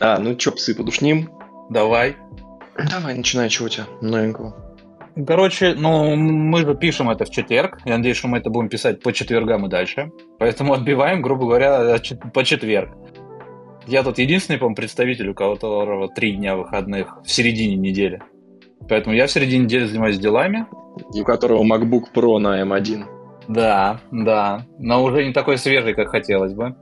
А, ну чё, псы подушним? Давай. Давай, начинай, что у тебя новенького? Короче, ну, мы же пишем это в четверг. Я надеюсь, что мы это будем писать по четвергам и дальше. Поэтому отбиваем, грубо говоря, по четверг. Я тут единственный, по-моему, представитель, у которого три дня выходных в середине недели. Поэтому я в середине недели занимаюсь делами. И у которого MacBook Pro на M1. Да, да. Но уже не такой свежий, как хотелось бы.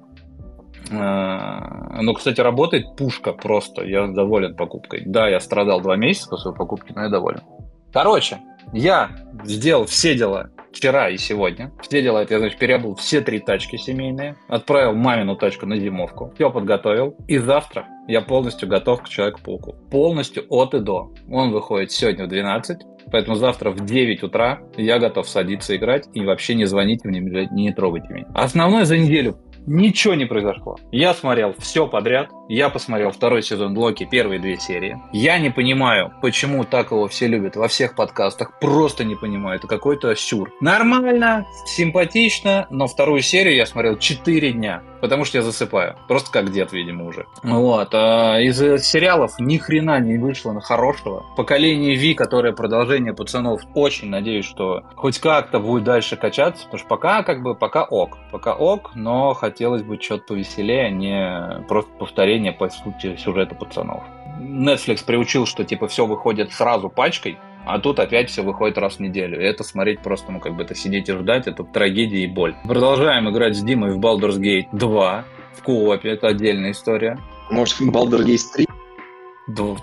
Ну, кстати, работает пушка просто. Я доволен покупкой. Да, я страдал два месяца после покупки, но я доволен. Короче, я сделал все дела вчера и сегодня. Все дела это я, значит, переобул все три тачки семейные, отправил мамину тачку на зимовку, все подготовил. И завтра я полностью готов к Человеку-пауку. Полностью от и до. Он выходит сегодня в 12, Поэтому завтра в 9 утра я готов садиться играть и вообще не звоните мне, не трогайте меня. Основное за неделю Ничего не произошло. Я смотрел все подряд. Я посмотрел второй сезон Локи, первые две серии. Я не понимаю, почему так его все любят во всех подкастах. Просто не понимаю. Это какой-то сюр. Нормально, симпатично, но вторую серию я смотрел 4 дня. Потому что я засыпаю. Просто как дед, видимо, уже. Вот. А из сериалов ни хрена не вышло на хорошего. Поколение Ви, которое продолжение пацанов, очень надеюсь, что хоть как-то будет дальше качаться. Потому что пока как бы пока ок. Пока ок, но хотелось бы что-то повеселее, а не просто повторение по сути сюжета пацанов. Netflix приучил, что типа все выходит сразу пачкой, а тут опять все выходит раз в неделю. И это смотреть просто, ну, как бы это сидеть и ждать, это трагедия и боль. Продолжаем играть с Димой в Baldur's Gate 2 в коопе, это отдельная история. Может, Baldur's Gate 3?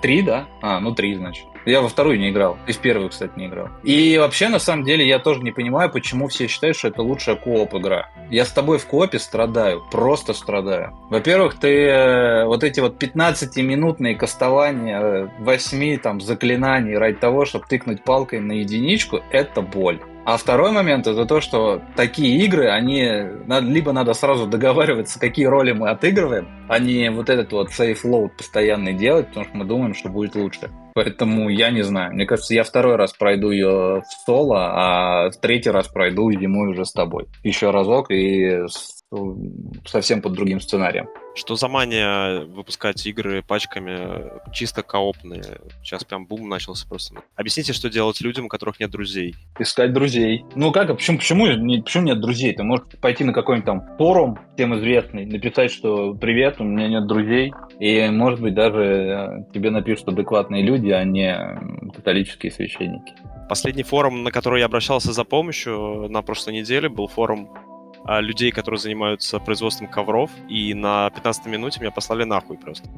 Три, да? А, ну три, значит. Я во вторую не играл. И в первую, кстати, не играл. И вообще, на самом деле, я тоже не понимаю, почему все считают, что это лучшая кооп игра. Я с тобой в коопе страдаю. Просто страдаю. Во-первых, ты э, вот эти вот 15-минутные кастования 8 э, там заклинаний ради того, чтобы тыкнуть палкой на единичку, это боль. А второй момент это то, что такие игры, они либо надо сразу договариваться, какие роли мы отыгрываем, а не вот этот вот safe load постоянный делать, потому что мы думаем, что будет лучше. Поэтому я не знаю. Мне кажется, я второй раз пройду ее в соло, а в третий раз пройду зимой уже с тобой. Еще разок и совсем под другим сценарием. Что за мания выпускать игры пачками чисто коопные? Сейчас прям бум начался просто. Объясните, что делать людям, у которых нет друзей. Искать друзей. Ну как, а почему, почему, почему нет друзей? Ты можешь пойти на какой-нибудь там форум, всем известный, написать, что «Привет, у меня нет друзей», и, может быть, даже э, тебе напишут адекватные люди, а не католические священники. Последний форум, на который я обращался за помощью на прошлой неделе, был форум людей, которые занимаются производством ковров, и на 15 минуте меня послали нахуй просто.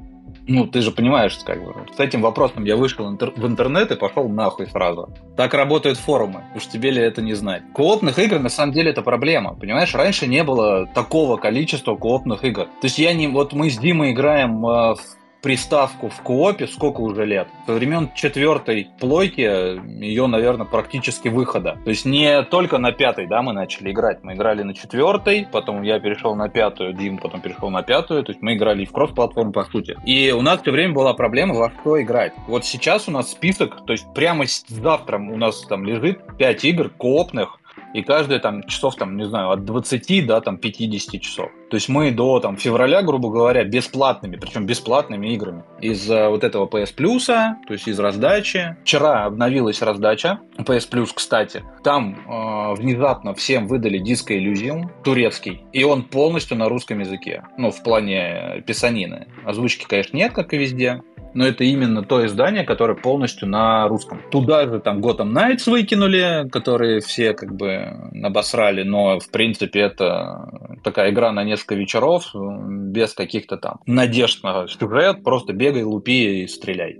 Ну, ты же понимаешь, как бы, с этим вопросом я вышел в интернет и пошел нахуй сразу. Так работают форумы, уж тебе ли это не знать. Коопных игр, на самом деле, это проблема, понимаешь? Раньше не было такого количества коопных игр. То есть я не... Вот мы с Димой играем э, в приставку в коопе сколько уже лет? Со времен четвертой плойки ее, наверное, практически выхода. То есть не только на пятой, да, мы начали играть. Мы играли на четвертой, потом я перешел на пятую, Дим потом перешел на пятую. То есть мы играли в кросс-платформу, по сути. И у нас все время была проблема, во что играть. Вот сейчас у нас список, то есть прямо завтра у нас там лежит 5 игр коопных, и каждая там часов, там, не знаю, от 20 до там 50 часов. То есть мы до там февраля, грубо говоря, бесплатными, причем бесплатными играми из uh, вот этого PS Plus, то есть из раздачи. Вчера обновилась раздача PS Plus, кстати. Там э, внезапно всем выдали диско Elysium турецкий, и он полностью на русском языке, ну, в плане писанины. Озвучки, конечно, нет, как и везде, но это именно то издание, которое полностью на русском. Туда же там Gotham Knights выкинули, которые все как бы набосрали, но в принципе это такая игра на несколько вечеров, без каких-то там надежд на сюжет, просто бегай, лупи и стреляй.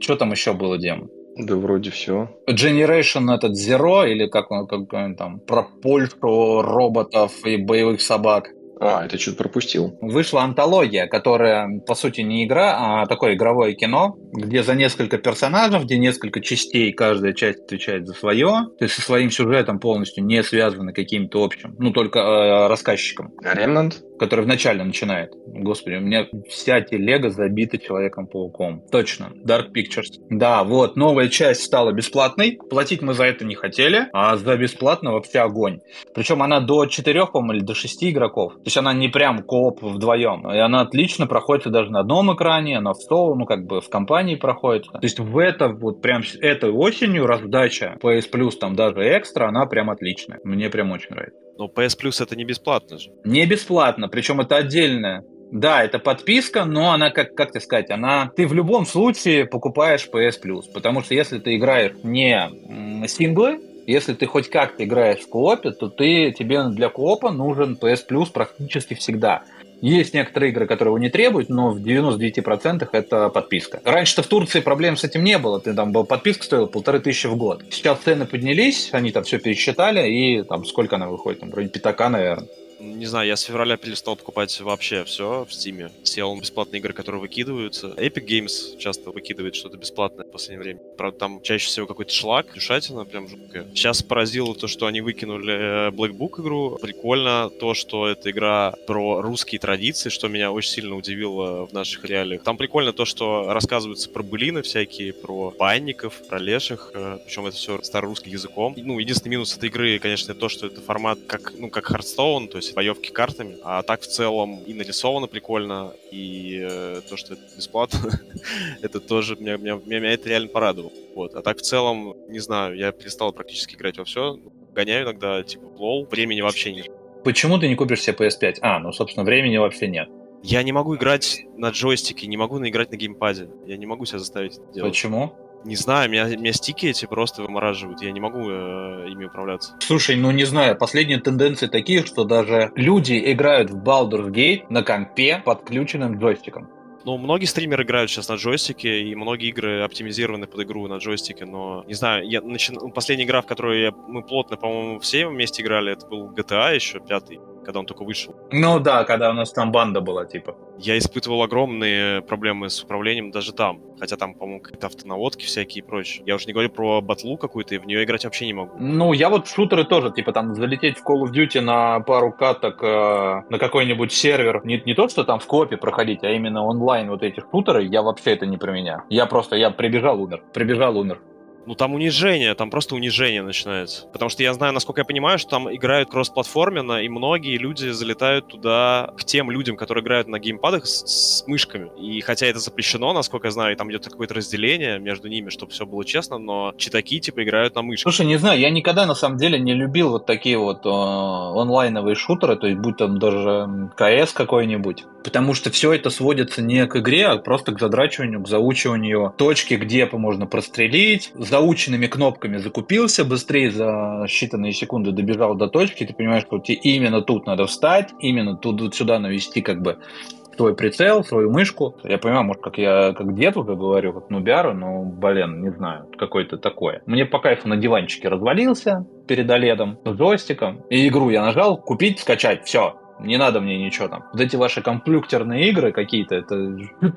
Что там еще было, Дем? Да вроде все. Generation этот Zero, или как он, как он там, про Польшу, роботов и боевых собак. А, это что-то пропустил. Вышла антология, которая, по сути, не игра, а такое игровое кино, где за несколько персонажей, где несколько частей, каждая часть отвечает за свое, то есть со своим сюжетом полностью не связаны каким-то общим, ну, только э, рассказчиком. Ремнант? Который вначале начинает. Господи, у меня вся телега забита Человеком-пауком. Точно. Dark Pictures. Да, вот, новая часть стала бесплатной. Платить мы за это не хотели, а за бесплатно вообще огонь. Причем она до 4, по-моему, или до 6 игроков. То есть она не прям кооп вдвоем. И она отлично проходит даже на одном экране, она в соло, ну как бы в компании проходит. То есть в это вот прям этой осенью раздача PS Plus там даже экстра, она прям отличная. Мне прям очень нравится. Но PS Plus это не бесплатно же. Не бесплатно, причем это отдельная. Да, это подписка, но она, как, как тебе сказать, она... Ты в любом случае покупаешь PS Plus, потому что если ты играешь не синглы, если ты хоть как-то играешь в коопе, то ты, тебе для коопа нужен PS Plus практически всегда. Есть некоторые игры, которые его не требуют, но в 99% это подписка. Раньше-то в Турции проблем с этим не было. Ты там был подписка стоила полторы тысячи в год. Сейчас цены поднялись, они там все пересчитали, и там сколько она выходит? Там вроде пятака, наверное. Не знаю, я с февраля перестал покупать вообще все в Стиме. Сел на бесплатные игры, которые выкидываются. Epic Games часто выкидывает что-то бесплатное в последнее время. Правда, там чаще всего какой-то шлак, душатина прям жуткая. Сейчас поразило то, что они выкинули э, Black Book игру. Прикольно то, что эта игра про русские традиции, что меня очень сильно удивило в наших реалиях. Там прикольно то, что рассказываются про былины всякие, про банников, про леших, э, причем это все старорусским языком. Ну, единственный минус этой игры, конечно, то, что это формат как, ну, как Hearthstone, то есть боевки картами. А так в целом и нарисовано прикольно, и э, то, что это бесплатно, это тоже меня, меня, меня это реально порадовало. Вот. А так в целом, не знаю, я перестал практически играть во все. Гоняю иногда, типа, лол, времени вообще нет. Почему ты не купишь себе PS5? А, ну, собственно, времени вообще нет. Я не могу играть на джойстике, не могу играть на геймпаде. Я не могу себя заставить это делать. Почему? Не знаю, меня, меня стики эти просто вымораживают. Я не могу э, ими управляться. Слушай, ну не знаю, последние тенденции такие, что даже люди играют в Baldur's Gate на компе подключенным джойстиком. Ну, многие стримеры играют сейчас на джойстике, и многие игры оптимизированы под игру на джойстике, но, не знаю, я начи... последняя игра, в которую я... мы плотно, по-моему, все вместе играли, это был GTA еще, пятый когда он только вышел. Ну да, когда у нас там банда была, типа. Я испытывал огромные проблемы с управлением даже там. Хотя там, по-моему, какие-то автонаводки всякие и прочее. Я уже не говорю про батлу какую-то, и в нее играть вообще не могу. Ну, я вот в шутеры тоже, типа, там, залететь в Call of Duty на пару каток э, на какой-нибудь сервер. Не, не то, что там в копе проходить, а именно онлайн вот эти шутеры, я вообще это не про меня. Я просто, я прибежал, умер. Прибежал, умер. Ну там унижение, там просто унижение начинается. Потому что я знаю, насколько я понимаю, что там играют кроссплатформенно, и многие люди залетают туда к тем людям, которые играют на геймпадах с, с мышками. И хотя это запрещено, насколько я знаю, и там идет какое-то разделение между ними, чтобы все было честно, но читаки типа играют на мышках. Слушай, не знаю, я никогда на самом деле не любил вот такие вот э, онлайновые шутеры, то есть будь там даже КС какой-нибудь. Потому что все это сводится не к игре, а просто к задрачиванию, к заучиванию точки, где можно прострелить, заученными кнопками закупился, быстрее за считанные секунды добежал до точки, ты понимаешь, что тебе именно тут надо встать, именно тут сюда навести как бы свой прицел, свою мышку. Я понимаю, может, как я как дед уже говорю, как нубяру, но, блин, не знаю, какое-то такое. Мне по кайфу на диванчике развалился перед оледом, с джойстиком, и игру я нажал, купить, скачать, все, не надо мне ничего там. Вот эти ваши компьютерные игры какие-то, это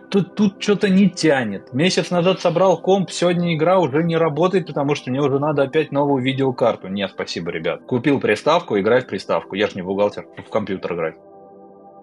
тут, тут что-то не тянет. Месяц назад собрал комп, сегодня игра уже не работает, потому что мне уже надо опять новую видеокарту. Нет, спасибо, ребят. Купил приставку, играй в приставку. Я же не бухгалтер, в компьютер играть.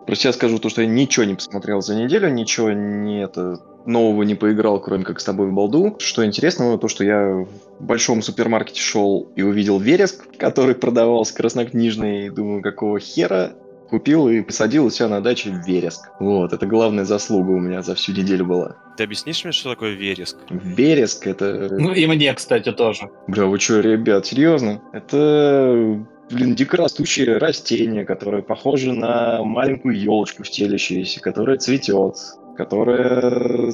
Просто я скажу то, что я ничего не посмотрел за неделю, ничего не это нового не поиграл, кроме как с тобой в балду. Что интересно, то, что я в большом супермаркете шел и увидел вереск, который продавался краснокнижный, и думаю, какого хера купил и посадил у себя на даче вереск. Вот, это главная заслуга у меня за всю неделю была. Ты объяснишь мне, что такое вереск? Вереск это... Ну и мне, кстати, тоже. Бля, вы что, ребят, серьезно? Это блин, дикорастущее растение, которое похоже на маленькую елочку стелящуюся, которая цветет, которая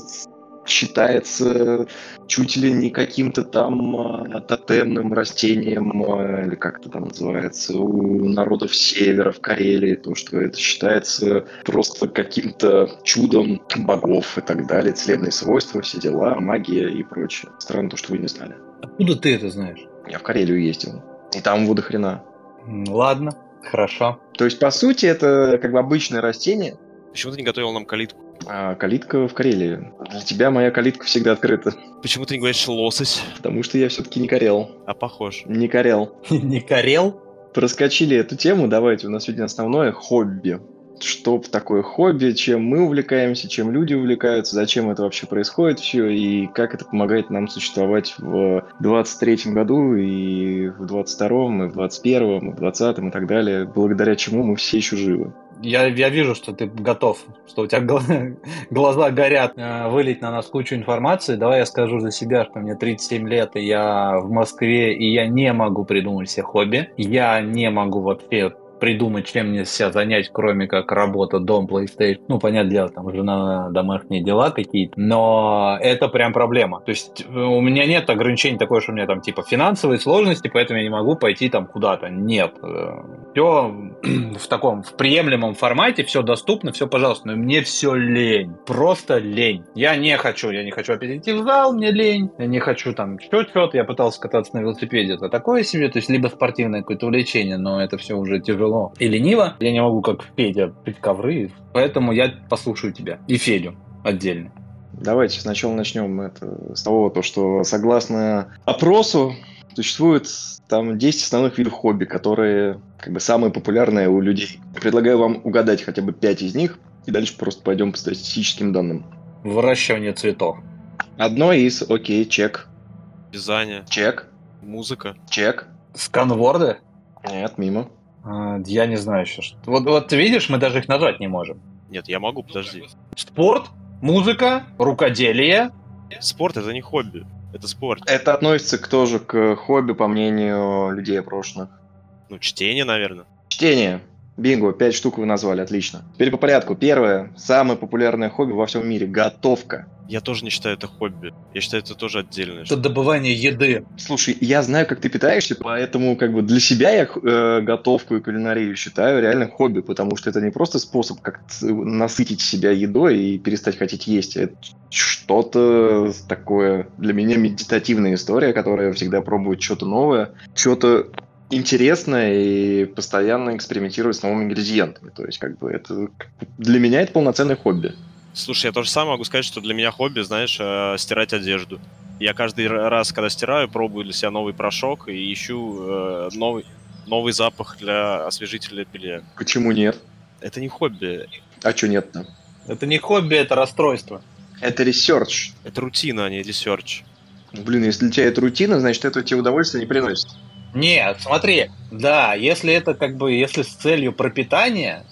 считается чуть ли не каким-то там э, тотемным растением, э, или как это там называется, у народов севера, в Карелии, то, что это считается просто каким-то чудом богов и так далее, целебные свойства, все дела, магия и прочее. Странно то, что вы не знали. Откуда ты это знаешь? Я в Карелию ездил, и там вода хрена. Ладно, хорошо. То есть, по сути, это как бы обычное растение. Почему ты не готовил нам калитку? А калитка в Карелии. Для тебя моя калитка всегда открыта. Почему ты не говоришь лосось? Потому что я все-таки не корел. А похож. Не корел. Не корел? Проскочили эту тему, давайте, у нас сегодня основное хобби. что такое хобби, чем мы увлекаемся, чем люди увлекаются, зачем это вообще происходит все, и как это помогает нам существовать в 23 году, и в 22-м, и в 21-м, и в 20-м, и так далее, благодаря чему мы все еще живы. Я, я вижу, что ты готов, что у тебя глаза горят э, вылить на нас кучу информации. Давай я скажу за себя, что мне 37 лет, и я в Москве, и я не могу придумать себе хобби. Я не могу вообще придумать, чем мне себя занять, кроме как работа, дом, PlayStation. Ну, понятное дело, там жена, домашние дела какие-то. Но это прям проблема. То есть э, у меня нет ограничений такое, что у меня там типа финансовые сложности, поэтому я не могу пойти там куда-то. Нет. Э, все в таком, в приемлемом формате, все доступно, все пожалуйста. Но мне все лень. Просто лень. Я не хочу, я не хочу опять идти в зал, мне лень. Я не хочу там что-то. Я пытался кататься на велосипеде. Это такое себе. То есть либо спортивное какое-то увлечение, но это все уже тяжело тяжело и лениво. Я не могу, как Федя, пить ковры, поэтому я послушаю тебя и Федю отдельно. Давайте сначала начнем это, с того, то, что согласно опросу существует там 10 основных видов хобби, которые как бы самые популярные у людей. Предлагаю вам угадать хотя бы 5 из них, и дальше просто пойдем по статистическим данным. Выращивание цветов. Одно из, окей, чек. Вязание. Чек. Музыка. Чек. Сканворды? Нет, мимо. А, я не знаю еще. Что. Вот, вот ты видишь, мы даже их нажать не можем. Нет, я могу, подожди. Спорт, музыка, рукоделие. Спорт это не хобби, это спорт. Это относится к, тоже к хобби, по мнению людей опрошенных. Ну, чтение, наверное. Чтение. Бинго, пять штук вы назвали, отлично. Теперь по порядку. Первое, самое популярное хобби во всем мире – готовка. Я тоже не считаю это хобби. Я считаю, это тоже отдельное. Это добывание еды. Слушай, я знаю, как ты питаешься, поэтому как бы для себя я э, готовку и кулинарию считаю реально хобби, потому что это не просто способ как насытить себя едой и перестать хотеть есть. Это что-то такое для меня медитативная история, которая всегда пробует что-то новое, что-то интересное и постоянно экспериментировать с новыми ингредиентами. То есть, как бы это для меня это полноценное хобби. Слушай, я тоже самое могу сказать, что для меня хобби, знаешь, э, стирать одежду. Я каждый раз, когда стираю, пробую для себя новый порошок и ищу э, новый, новый запах для освежителя белья. Почему нет? Это не хобби. А что нет-то? Это не хобби, это расстройство. Это research. Это рутина, а не research. Блин, если для тебя это рутина, значит, это тебе удовольствие не приносит. Нет, смотри, да, если это как бы, если с целью пропитания,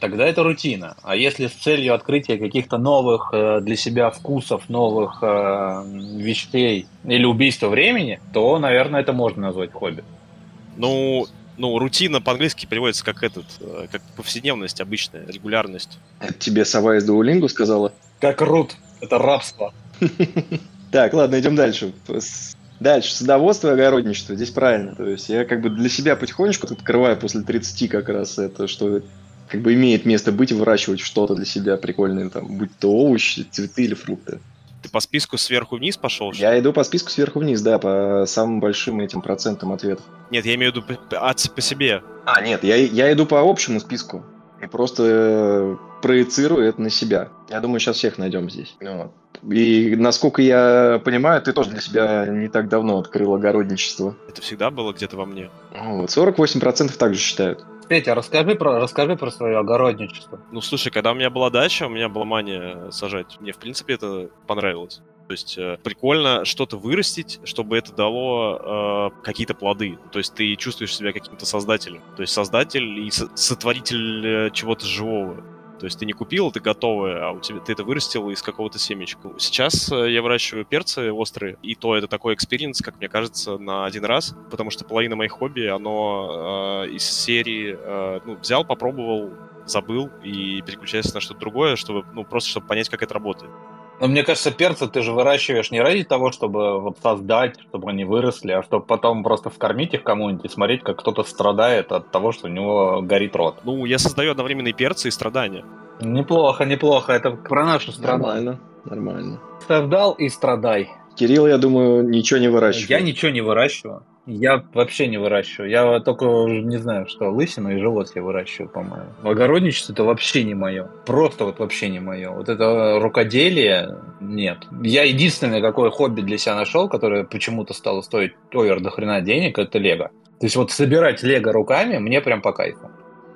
тогда это рутина. А если с целью открытия каких-то новых э, для себя вкусов, новых э, вещей или убийства времени, то, наверное, это можно назвать хобби. Ну, ну, рутина по-английски переводится как этот, э, как повседневность обычная, регулярность. Тебе сова из Дуолингу сказала? Как рут, это рабство. Так, ладно, идем дальше. Дальше, садоводство и огородничество. Здесь правильно. То есть я как бы для себя потихонечку открываю после 30 как раз это, что как бы имеет место быть, выращивать что-то для себя прикольное, там, будь то овощи, цветы или фрукты. Ты по списку сверху вниз пошел? Я иду по списку сверху вниз, да, по самым большим этим процентам ответов. Нет, я имею в виду по, по, себе. А, нет, я, я иду по общему списку. И просто э, проецирую это на себя. Я думаю, сейчас всех найдем здесь. Вот. И насколько я понимаю, ты тоже для себя не так давно открыл огородничество. Это всегда было где-то во мне. Вот, 48% также считают. Петя, расскажи про, расскажи про свое огородничество. Ну, слушай, когда у меня была дача, у меня была мания сажать. Мне, в принципе, это понравилось. То есть э, прикольно что-то вырастить, чтобы это дало э, какие-то плоды. То есть ты чувствуешь себя каким-то создателем. То есть создатель и сотворитель э, чего-то живого. То есть ты не купил это готовое, а у тебя ты это вырастил из какого-то семечка. Сейчас э, я выращиваю перцы острые, и то это такой experience, как мне кажется, на один раз, потому что половина моих хобби, оно э, из серии э, ну, взял, попробовал, забыл и переключается на что-то другое, чтобы, ну, просто чтобы понять, как это работает. Но мне кажется, перцы ты же выращиваешь не ради того, чтобы вот создать, чтобы они выросли, а чтобы потом просто вкормить их кому-нибудь и смотреть, как кто-то страдает от того, что у него горит рот. Ну, я создаю одновременно и перцы, и страдания. Неплохо, неплохо. Это про нашу страну. Нормально, нормально. Страдал и страдай. Кирилл, я думаю, ничего не выращивает. Я ничего не выращиваю. Я вообще не выращиваю. Я только не знаю, что лысину и живот я выращиваю, по-моему. Огородничество это вообще не мое. Просто вот вообще не мое. Вот это рукоделие нет. Я единственное какое хобби для себя нашел, которое почему-то стало стоить овер до хрена денег, это лего. То есть вот собирать лего руками мне прям по кайфу.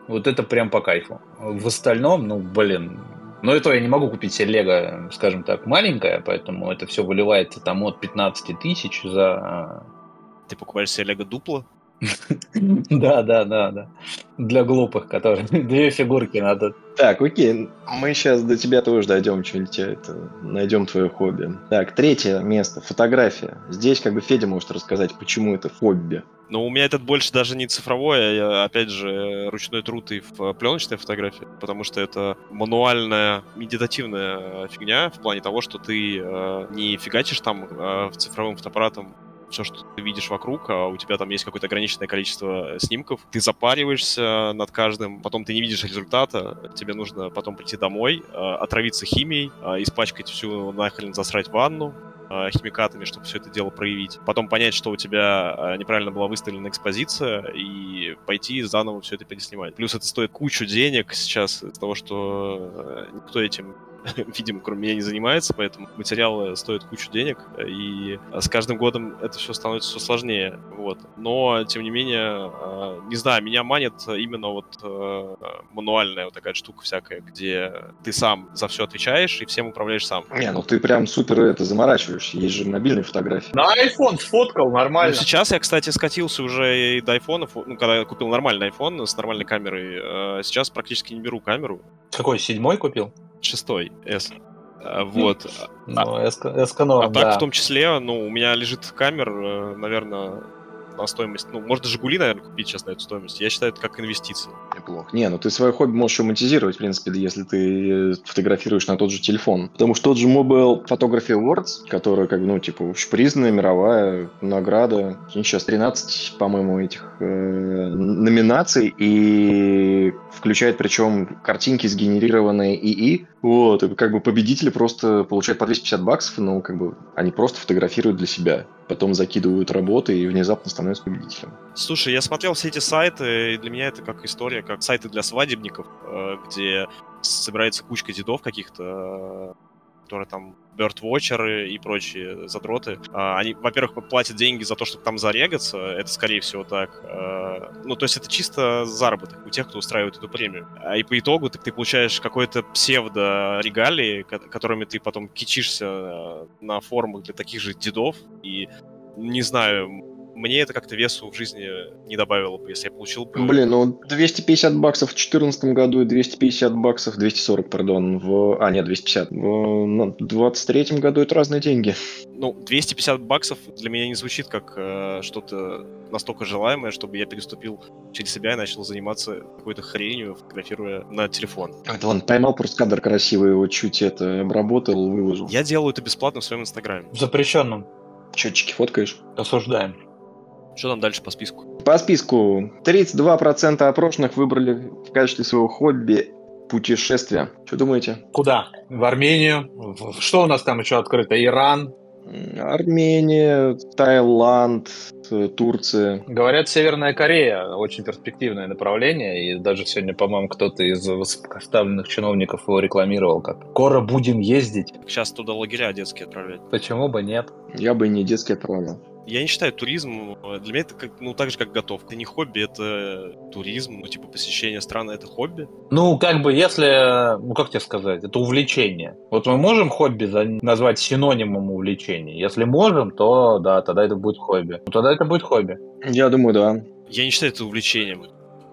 Вот это прям по кайфу. В остальном, ну, блин, но это я не могу купить себе лего, скажем так, маленькое, поэтому это все выливается там от 15 тысяч за... Ты покупаешь себе лего дупло? Да, да, да, да. Для глупых, которые две фигурки надо. Так, окей, мы сейчас до тебя тоже дойдем, что-нибудь это, найдем твое хобби. Так, третье место, фотография. Здесь как бы Федя может рассказать, почему это хобби. Ну, у меня этот больше даже не цифровой, а опять же ручной труд и в пленочной фотографии, потому что это мануальная, медитативная фигня в плане того, что ты э, не фигачишь там э, цифровым фотоаппаратом все, что ты видишь вокруг, а у тебя там есть какое-то ограниченное количество снимков, ты запариваешься над каждым, потом ты не видишь результата, тебе нужно потом прийти домой, а, отравиться химией, испачкать всю нахрен, засрать ванну, химикатами, чтобы все это дело проявить. Потом понять, что у тебя неправильно была выставлена экспозиция, и пойти заново все это переснимать. Плюс это стоит кучу денег сейчас из-за того, что э, никто этим видимо, кроме меня не занимается, поэтому материалы стоят кучу денег, и с каждым годом это все становится все сложнее. Вот. Но, тем не менее, а, не знаю, меня манит именно вот э, мануальная вот такая штука всякая, где ты сам за все отвечаешь и всем управляешь сам. Не, ну ты прям супер это заморачиваешь. Есть же мобильные фотографии. На iPhone сфоткал, нормально. Ну, сейчас я, кстати, скатился уже и до айфонов. Ну, когда я купил нормальный iPhone с нормальной камерой, э, сейчас практически не беру камеру. Какой, седьмой купил? Шестой S. А, вот. Ну, Эсканор, а, а так, в том числе, ну, у меня лежит камер, э, наверное, на стоимость, ну, можно Жигули, наверное, купить сейчас на эту стоимость. Я считаю, это как инвестиция. Неплохо. Не, ну ты свое хобби можешь монетизировать, в принципе, если ты фотографируешь на тот же телефон. Потому что тот же Mobile Photography Awards, который, как ну, типа, общепризнанная мировая награда, сейчас 13, по-моему, этих э, номинаций, и включает причем картинки, сгенерированные ИИ, вот, и как бы победители просто получают по 250 баксов, но как бы они просто фотографируют для себя. Потом закидывают работы и внезапно становятся победителем. Слушай, я смотрел все эти сайты, и для меня это как история, как сайты для свадебников, э, где собирается кучка дедов каких-то, которые там бёрдвотчеры и прочие задроты, а, они, во-первых, платят деньги за то, чтобы там зарегаться, это скорее всего так. А, ну, то есть это чисто заработок у тех, кто устраивает эту премию. А и по итогу ты, ты получаешь какой-то псевдо-регалии, которыми ты потом кичишься на форумах для таких же дедов, и не знаю, мне это как-то весу в жизни не добавило бы, если я получил бы... Блин, ну 250 баксов в 2014 году и 250 баксов, 240, пардон, в... А, нет, 250. В 2023 году это разные деньги. Ну, 250 баксов для меня не звучит как э, что-то настолько желаемое, чтобы я переступил через себя и начал заниматься какой-то хренью, фотографируя на телефон. Это он поймал просто кадр красивый, его чуть это обработал, выложил. Я делаю это бесплатно в своем инстаграме. В запрещенном. Счетчики фоткаешь? Осуждаем. Что там дальше по списку? По списку 32% опрошенных выбрали в качестве своего хобби путешествия. Что думаете? Куда? В Армению? Что у нас там еще открыто? Иран? Армения, Таиланд, Турция. Говорят, Северная Корея очень перспективное направление, и даже сегодня, по-моему, кто-то из высокоставленных чиновников его рекламировал как «Скоро будем ездить». Сейчас туда лагеря детские отправлять. Почему бы нет? Я бы не детский отправил. Я не считаю туризм, для меня это как, ну, так же, как готовка. Это не хобби, это туризм, ну, типа, посещение страны, это хобби. Ну, как бы, если, ну, как тебе сказать, это увлечение. Вот мы можем хобби назвать синонимом увлечения? Если можем, то, да, тогда это будет хобби. Ну, тогда это будет хобби. Я думаю, да. Я не считаю это увлечением.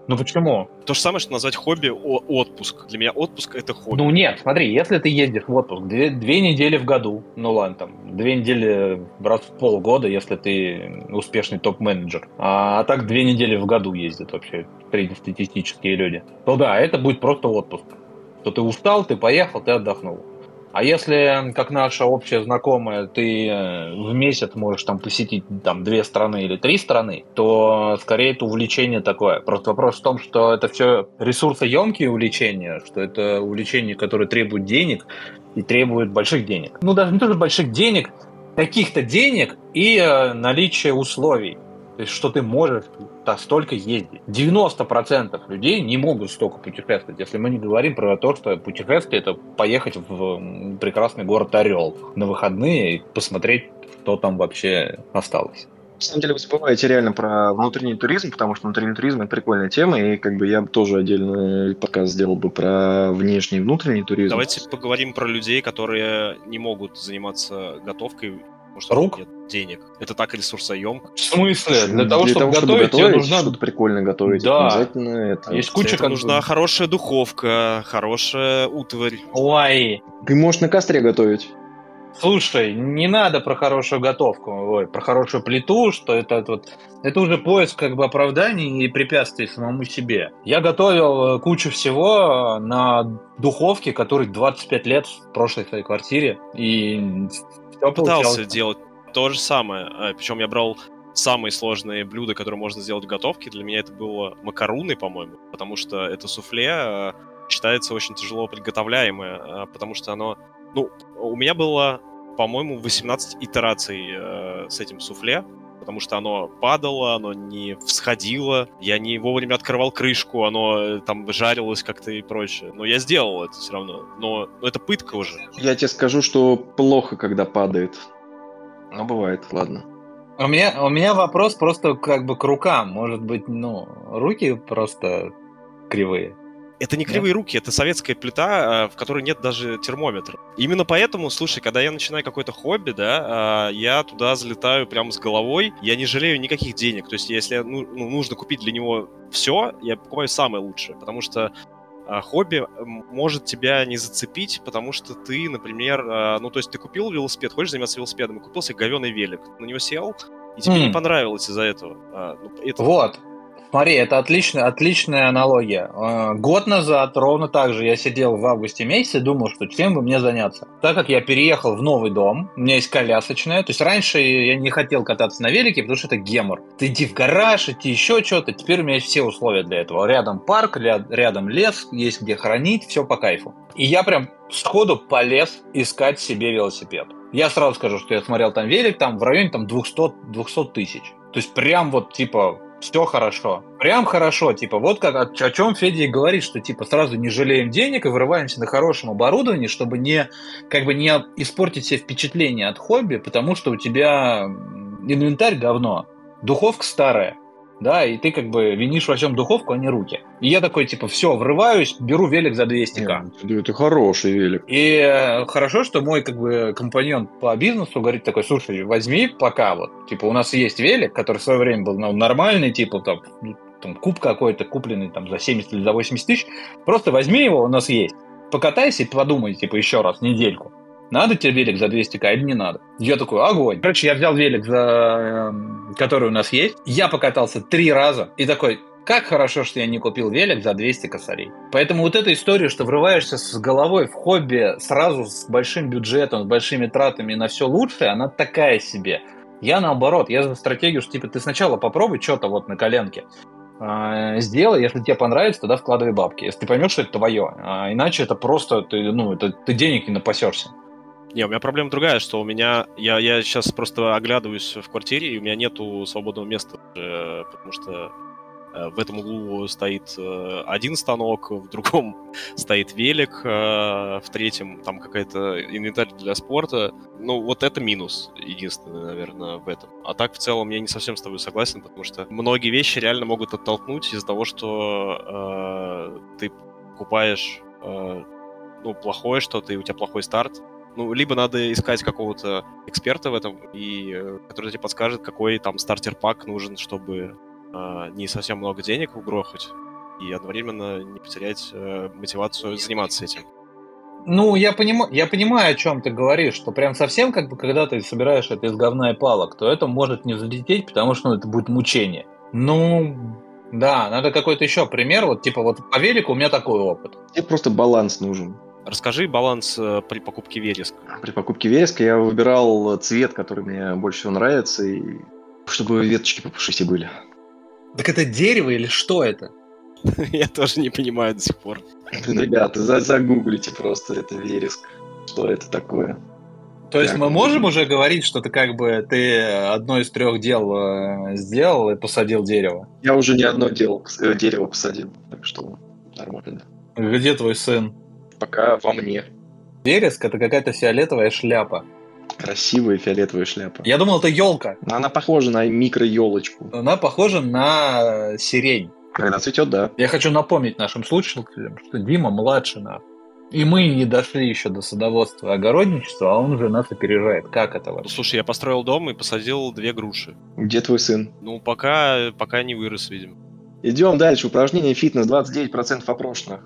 Ну почему? То же самое, что назвать хобби отпуск. Для меня отпуск это хобби. Ну нет, смотри, если ты ездишь в отпуск две, две недели в году, ну ладно, там, две недели раз в полгода, если ты успешный топ-менеджер, а, а так две недели в году ездят вообще среднестатистические люди, то да, это будет просто отпуск. То ты устал, ты поехал, ты отдохнул. А если, как наша общая знакомая, ты э, в месяц можешь там посетить там две страны или три страны, то скорее это увлечение такое. Просто вопрос в том, что это все ресурсоемкие увлечения, что это увлечения, которые требуют денег и требуют больших денег. Ну, даже не только больших денег, каких-то денег и э, наличие условий. То есть, что ты можешь то столько ездить. 90% людей не могут столько путешествовать, если мы не говорим про то, что путешествие это поехать в прекрасный город Орел на выходные и посмотреть, что там вообще осталось. На самом деле вы забываете реально про внутренний туризм, потому что внутренний туризм это прикольная тема, и как бы я тоже отдельный подкаст сделал бы про внешний и внутренний туризм. Давайте поговорим про людей, которые не могут заниматься готовкой, потому что Рук? нет денег. Это так ресурсоемко. В смысле? Для того, Для чтобы того, готовить, тебе нужна... что-то прикольно готовить. Да. Обязательно это. Есть куча как нужна бы... хорошая духовка, хорошая утварь. Ой, Ты можешь на костре готовить. слушай, не надо про хорошую готовку, ой, про хорошую плиту, что это вот... Это уже поиск как бы оправданий и препятствий самому себе. Я готовил э, кучу всего э, на духовке, которой 25 лет в прошлой своей квартире, и все Пытался делать то же самое. а, Причем я брал самые сложные блюда, которые можно сделать в готовке. Для меня это было макаруны, по-моему, потому что это суфле э, считается очень тяжело приготовляемое, э, потому что оно... Ну, у меня было, по-моему, 18 итераций э, с этим суфле, потому что оно падало, оно не всходило, я не вовремя открывал крышку, оно э, там жарилось как-то и прочее. Но я сделал это все равно. Но, но это пытка уже. Я тебе скажу, что плохо, когда падает. Но бывает, ладно. У меня, у меня вопрос просто как бы к рукам. Может быть, ну, руки просто кривые. Это не Да. кривые руки, это советская плита, а, в которой нет даже термометра. Именно поэтому, слушай, когда я начинаю какое-то хобби, да, а, я туда залетаю прямо с головой, я не жалею никаких денег. То есть, если ну, ну, нужно купить для него все, я покупаю самое лучшее, потому что а, хобби может тебя не зацепить, потому что ты, например, ну, то есть ты купил велосипед, хочешь заниматься велосипедом, и купил себе говеный велик, на него сел, и тебе М. не понравилось из-за этого. Ну, это- Вот. Смотри, это отличная, отличная аналогия. Э, Год назад ровно так же я сидел в августе месяце и думал, что чем бы мне заняться. Так как я переехал в новый дом, у меня есть колясочная, то есть раньше я не хотел кататься на велике, потому что это гемор. Ты иди в гараж, идти еще что-то. Теперь у меня есть все условия для этого. Рядом парк, рядом лес, есть где хранить, все по кайфу. И я прям сходу полез искать себе велосипед. Я сразу скажу, что я смотрел там велик, там в районе там 200, 200 тысяч. То есть прям вот типа все хорошо. Прям хорошо. Типа вот как о, о чем Федя и говорит, что типа сразу не жалеем денег и вырываемся на хорошем оборудовании, чтобы не как бы не испортить себе впечатление от хобби, потому что у тебя инвентарь говно, духовка старая. Да, и ты как бы винишь во всем духовку, а не руки. И я такой, типа, все, врываюсь, беру велик за 200к. Нет, Это хороший велик. И э, хорошо, что мой как бы компаньон по бизнесу говорит такой, слушай, возьми пока вот, типа у нас есть велик, который в свое время был ну, нормальный, типа там, ну, там куб какой-то купленный там за 70 или за 80 тысяч, просто возьми его, у нас есть, покатайся и подумай, типа еще раз, недельку. Надо тебе велик за 200к или не надо? Я такой, огонь. Короче, я взял велик, за, эм, который у нас есть. Я покатался три раза и такой, как хорошо, что я не купил велик за 200 косарей. Поэтому вот эта история, что врываешься с головой в хобби сразу с большим бюджетом, с большими тратами на все лучшее, она такая себе. Я наоборот, я за стратегию, что типа ты сначала попробуй что-то вот на коленке, а, сделай, если тебе понравится, тогда вкладывай бабки. Если ты поймешь, что это твое, а иначе это просто ты, ну, это, ты денег не напасешься. Не, у меня проблема другая, что у меня... Я, я сейчас просто оглядываюсь в квартире, и у меня нету свободного места, э, потому что э, в этом углу стоит э, один станок, в другом стоит велик, в третьем там какая-то инвентарь для спорта. Ну, вот это минус единственный, наверное, в этом. А так, в целом, я не совсем с тобой согласен, потому что многие вещи реально могут оттолкнуть из-за того, что э, ты покупаешь э, ну, плохое что-то, и у тебя плохой старт, ну, либо надо искать какого-то эксперта в этом, и, э, который тебе подскажет, какой там стартер-пак нужен, чтобы э, не совсем много денег угрохать и одновременно не потерять э, мотивацию заниматься этим. Ну, я, поним... я понимаю, о чем ты говоришь, что прям совсем, как бы, когда ты собираешь это из говна и палок, то это может не залететь, потому что ну, это будет мучение. Ну, да, надо какой-то еще пример. Вот, типа, вот по велику у меня такой опыт. Тебе просто баланс нужен. Расскажи баланс э, при покупке вереска. При покупке вереска я выбирал цвет, который мне больше всего нравится, и чтобы веточки попушистее были. Так это дерево или что это? Я тоже не понимаю до сих пор. Ребята, за- загуглите просто это вереск. Что это такое? То есть мы можем уже говорить, что ты как бы ты одно из трех дел э, сделал и посадил дерево? Я уже не одно дело, э, дерево посадил, так что нормально. Где твой сын? Пока во мне. Вереск это какая-то фиолетовая шляпа. Красивая фиолетовая шляпа. Я думал, это елка. Она похожа на микро-елочку. Она похожа на сирень. Когда цветет, да. Я хочу напомнить нашим слушателям, что Дима младше нас. И мы не дошли еще до садоводства и огородничества, а он уже нас опережает. Как это вообще? слушай, я построил дом и посадил две груши. Где твой сын? Ну, пока, пока не вырос, видимо. Идем дальше. Упражнение фитнес. 29% опрошенных.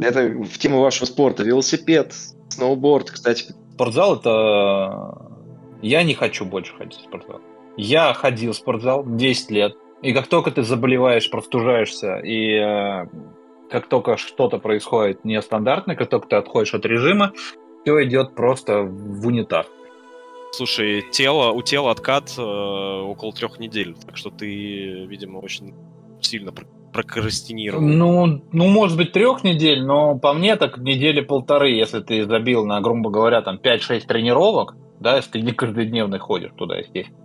Это в тему вашего спорта. Велосипед, сноуборд. Кстати, Спортзал это... Я не хочу больше ходить в спортзал. Я ходил в спортзал 10 лет. И как только ты заболеваешь, простужаешься, и э, как только что-то происходит нестандартное, как только ты отходишь от режима, все идет просто в унитаз. Слушай, тело, у тела откат э, около трех недель, так что ты, видимо, очень сильно прокрастинировал. Ну, ну, может быть, трех недель, но по мне так недели полторы, если ты забил на, грубо говоря, там 5-6 тренировок, да, если ты не каждодневно ходишь туда, естественно,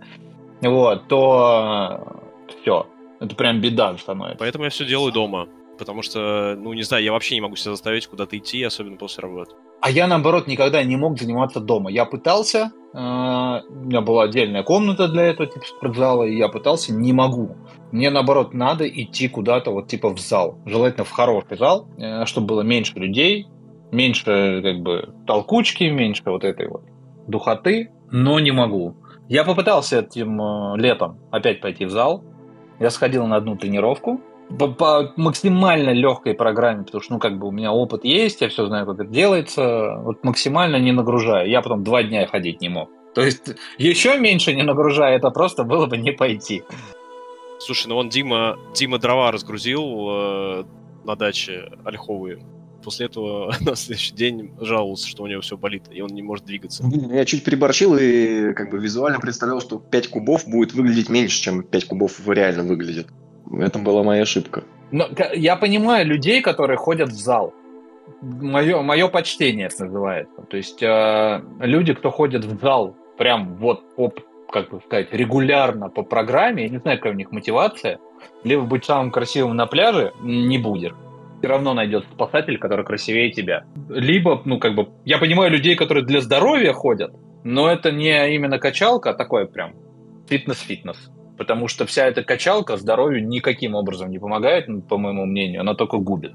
вот, то все. Это прям беда становится. Поэтому я все делаю дома. Потому что, ну, не знаю, я вообще не могу себя заставить куда-то идти, особенно после работы. А я, наоборот, никогда не мог заниматься дома. Я пытался, э, у меня была отдельная комната для этого, типа спортзала, и я пытался, не могу. Мне, наоборот, надо идти куда-то, вот, типа, в зал. Желательно в хороший зал, э, чтобы было меньше людей, меньше, как бы, толкучки, меньше вот этой вот духоты, но не могу. Я попытался этим э, летом опять пойти в зал. Я сходил на одну тренировку, по, по максимально легкой программе, потому что, ну, как бы у меня опыт есть, я все знаю, как это делается, вот максимально не нагружаю. Я потом два дня ходить не мог. То есть еще меньше не нагружая, это просто было бы не пойти. Слушай, ну он Дима, Дима дрова разгрузил э, на даче ольховые. После этого на следующий день жаловался, что у него все болит, и он не может двигаться. я чуть переборщил и как бы визуально представлял, что 5 кубов будет выглядеть меньше, чем 5 кубов реально выглядит. В этом была моя ошибка. Но я понимаю людей, которые ходят в зал. Мое, мое почтение это называется. То есть э, люди, кто ходит в зал прям вот по, как бы сказать, регулярно по программе, я не знаю, какая у них мотивация, либо быть самым красивым на пляже не будет. Все равно найдется спасатель, который красивее тебя. Либо, ну, как бы, я понимаю людей, которые для здоровья ходят, но это не именно качалка, а такое прям фитнес-фитнес. Потому что вся эта качалка здоровью никаким образом не помогает, по моему мнению, она только губит.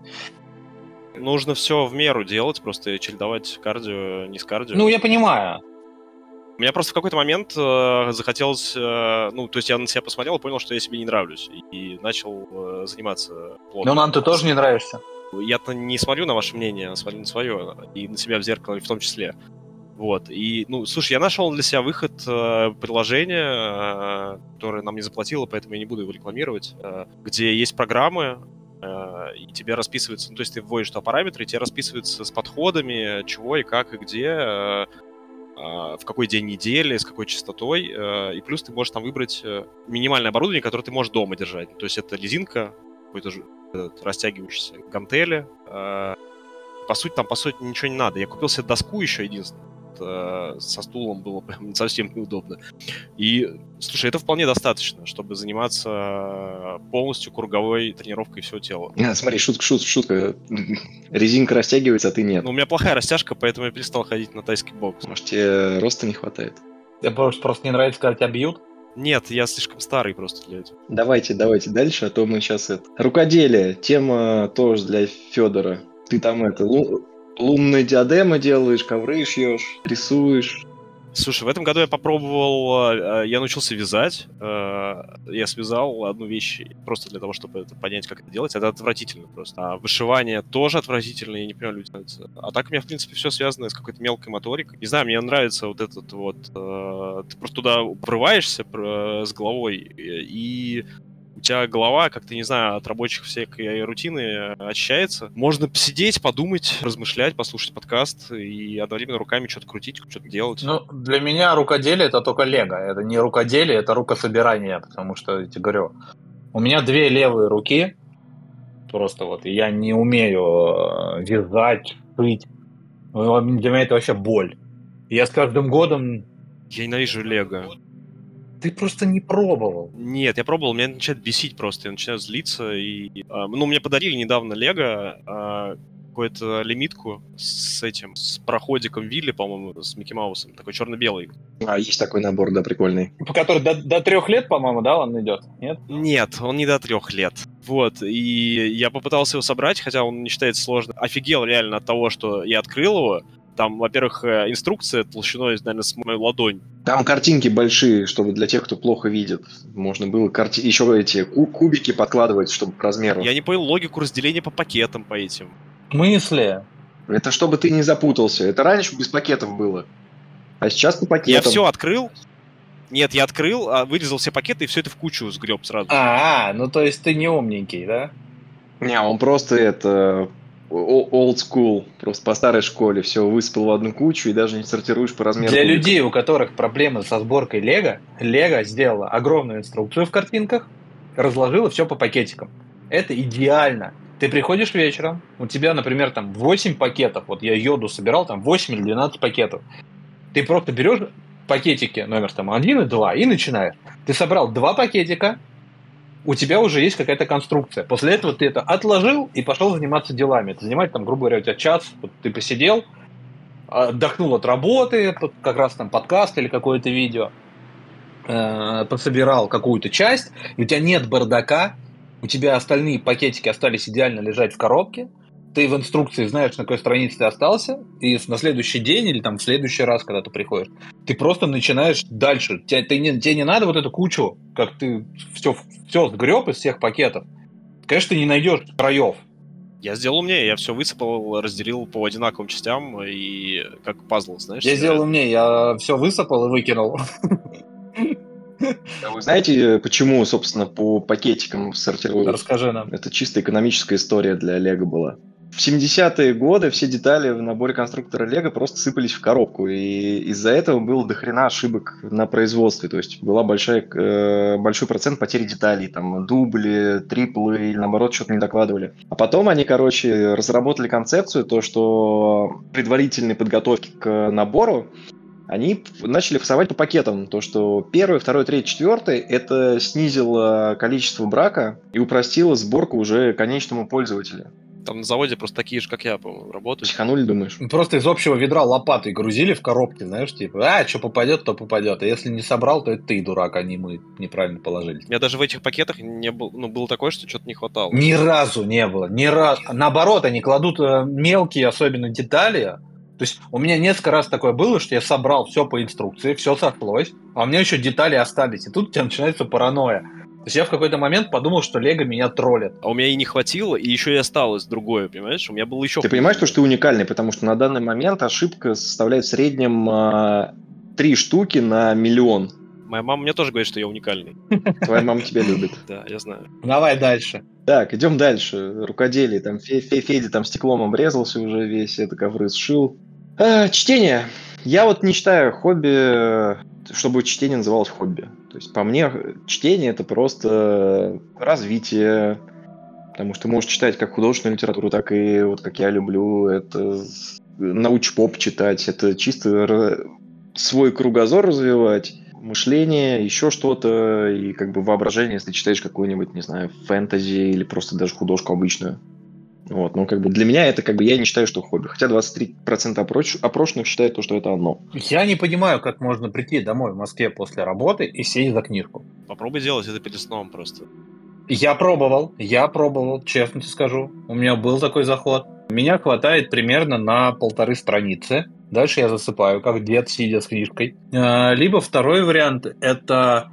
Нужно все в меру делать, просто чередовать кардио, не с кардио. Ну, я понимаю. У меня просто в какой-то момент э, захотелось, э, ну, то есть я на себя посмотрел и понял, что я себе не нравлюсь, и, начал э, заниматься плотно. Но нам ты тоже не нравишься. Я-то не смотрю на ваше мнение, смотрю на свое, и на себя в зеркало в том числе. Вот, и, ну, слушай, я нашел для себя выход э, приложения, э, которое нам не заплатило, поэтому я не буду его рекламировать, э, где есть программы, э, и тебе расписывается, ну, то есть ты вводишь туда параметры, и тебе расписывается с подходами, чего и как, и где, э, э, в какой день недели, с какой частотой, и плюс ты можешь там выбрать минимальное оборудование, которое ты можешь дома держать. То есть это резинка, какой-то растягивающийся гантели. По сути, там, по сути, ничего не надо. Я купил себе доску еще единственное. Э, Со стулом было прям совсем неудобно. И, слушай, это вполне достаточно, чтобы заниматься полностью круговой тренировкой всего тела. А, смотри, шутка, шутка, шутка. Резинка растягивается, а ты нет. Ну, у меня плохая растяжка, поэтому я перестал ходить на тайский бокс. Может, тебе роста не хватает? Тебе просто, просто не нравится, когда тебя бьют? Нет, я слишком старый просто для этого. Давайте, давайте дальше, а то мы сейчас это... Рукоделие. Тема тоже для Федора. Ты там это... лу- Лунные диадемы делаешь, ковры шьешь, рисуешь. Слушай, в этом году я попробовал, э, я научился вязать. э, Я связал одну вещь просто для того, чтобы это понять, как это делать. Это отвратительно просто. А вышивание тоже отвратительно, я не понимаю, люди нравится. А так у меня, в принципе, все связано с какой-то мелкой моторикой. Не знаю, мне нравится вот этот вот... э, Ты просто туда врываешься с головой, э, и у тебя голова, как-то, не знаю, от рабочих всякой рутины э, очищается. Можно посидеть, подумать, размышлять, послушать подкаст и одновременно руками что-то крутить, что-то делать. Ну, для меня рукоделие это только лего. Это не рукоделие, это рукособирание, потому что, я тебе говорю, у меня две левые руки, просто вот, и я не умею э, вязать, шить. Для меня это вообще боль. Я с каждым годом... Я ненавижу Лего. Ты просто не пробовал. Нет, я пробовал, меня начинает бесить просто, я начинаю злиться. И, а, ну, мне подарили недавно Лего, а, какую-то лимитку с этим, с проходиком Вилли, по-моему, с Микки Маусом, такой черно-белый. А, есть такой набор, да, прикольный. По который до, до трех лет, по-моему, да, он идет? Нет? Нет, он не до трех лет. Вот, и я попытался его собрать, хотя он не считается сложным. Офигел реально от того, что я открыл его, там, во-первых, э, инструкция толщиной, наверное, с мою ладонь. Там картинки большие, чтобы для тех, кто плохо видит. Можно было карти... еще эти кубики подкладывать, чтобы по размеру. Я не понял логику разделения по пакетам по этим. В смысле? Это чтобы ты не запутался. Это раньше без пакетов было. А сейчас по пакетам. Я все открыл. Нет, я открыл, а вырезал все пакеты и все это в кучу сгреб сразу. А, ну то есть ты не умненький, да? Не, он просто это old school, просто по старой школе, все высыпал в одну кучу и даже не сортируешь по размеру. Для людей, у которых проблемы со сборкой Лего, Лего сделала огромную инструкцию в картинках, разложила все по пакетикам. Это идеально. Ты приходишь вечером, у тебя, например, там 8 пакетов, вот я йоду собирал, там 8 или 12 пакетов. Ты просто берешь пакетики номер там 1 и 2 и начинаешь. Ты собрал два пакетика, у тебя уже есть какая-то конструкция. После этого ты это отложил и пошел заниматься делами. Это занимает, там, грубо говоря, у тебя час, вот ты посидел, отдохнул от работы, как раз там подкаст или какое-то видео, э, какую-то часть, и у тебя нет бардака, у тебя остальные пакетики остались идеально лежать в коробке, ты в инструкции знаешь, на какой странице ты остался, и на следующий день или там в следующий раз, когда ты приходишь, ты просто начинаешь дальше. Тебе, ты не, тебе не надо вот эту кучу, как ты все, все сгреб из всех пакетов. Конечно, ты не найдешь краев. Я сделал умнее, я все высыпал, разделил по одинаковым частям и как пазл, знаешь. Я сделал умнее, я все высыпал и выкинул. А вы знаете, почему, собственно, по пакетикам сортируют? Расскажи нам. Это чисто экономическая история для Лего была. В 70-е годы все детали в наборе конструктора Лего просто сыпались в коробку, и из-за этого было дохрена ошибок на производстве, то есть была большая, э, большой процент потери деталей, там дубли, триплы или наоборот что-то не докладывали. А потом они, короче, разработали концепцию, то что предварительной подготовки к набору они начали фасовать по пакетам. То, что первый, второй, третий, четвертый, это снизило количество брака и упростило сборку уже конечному пользователю. Там на заводе просто такие же, как я, по-моему, работают. Психанули, думаешь? Просто из общего ведра лопатой грузили в коробке, знаешь, типа, а, что попадет, то попадет. А если не собрал, то это ты, дурак, а не мы неправильно положили. У меня даже в этих пакетах не был, ну, было такое, что что-то не хватало. Ни разу не было, ни разу. Наоборот, они кладут э, мелкие, особенно детали, то есть у меня несколько раз такое было, что я собрал все по инструкции, все сошлось, а у меня еще детали остались. И тут у тебя начинается паранойя. То есть я в какой-то момент подумал, что Лего меня троллит. А у меня и не хватило, и еще и осталось другое, понимаешь? У меня было еще... Ты понимаешь, что ты уникальный, потому что на данный момент ошибка составляет в среднем э, три штуки на миллион. Моя мама мне тоже говорит, что я уникальный. Твоя мама тебя любит. Да, я знаю. Давай дальше. Так, идем дальше. Рукоделие. Там Федя там стеклом обрезался уже весь, это ковры сшил. А, чтение. Я вот не считаю хобби, чтобы чтение называлось хобби. То есть, по мне, чтение это просто развитие. Потому что можешь читать как художественную литературу, так и вот как я люблю, это науч-поп читать, это чисто свой кругозор развивать, мышление, еще что-то, и как бы воображение, если читаешь какую-нибудь, не знаю, фэнтези или просто даже художку обычную. Вот, ну, как бы для меня это как бы я не считаю, что хобби. Хотя 23% опроч... опрошенных считают то, что это одно. Я не понимаю, как можно прийти домой в Москве после работы и сесть за книжку. Попробуй делать это перед сном просто. Я пробовал, я пробовал, честно тебе скажу. У меня был такой заход. Меня хватает примерно на полторы страницы. Дальше я засыпаю, как дед, сидя с книжкой. А, либо второй вариант – это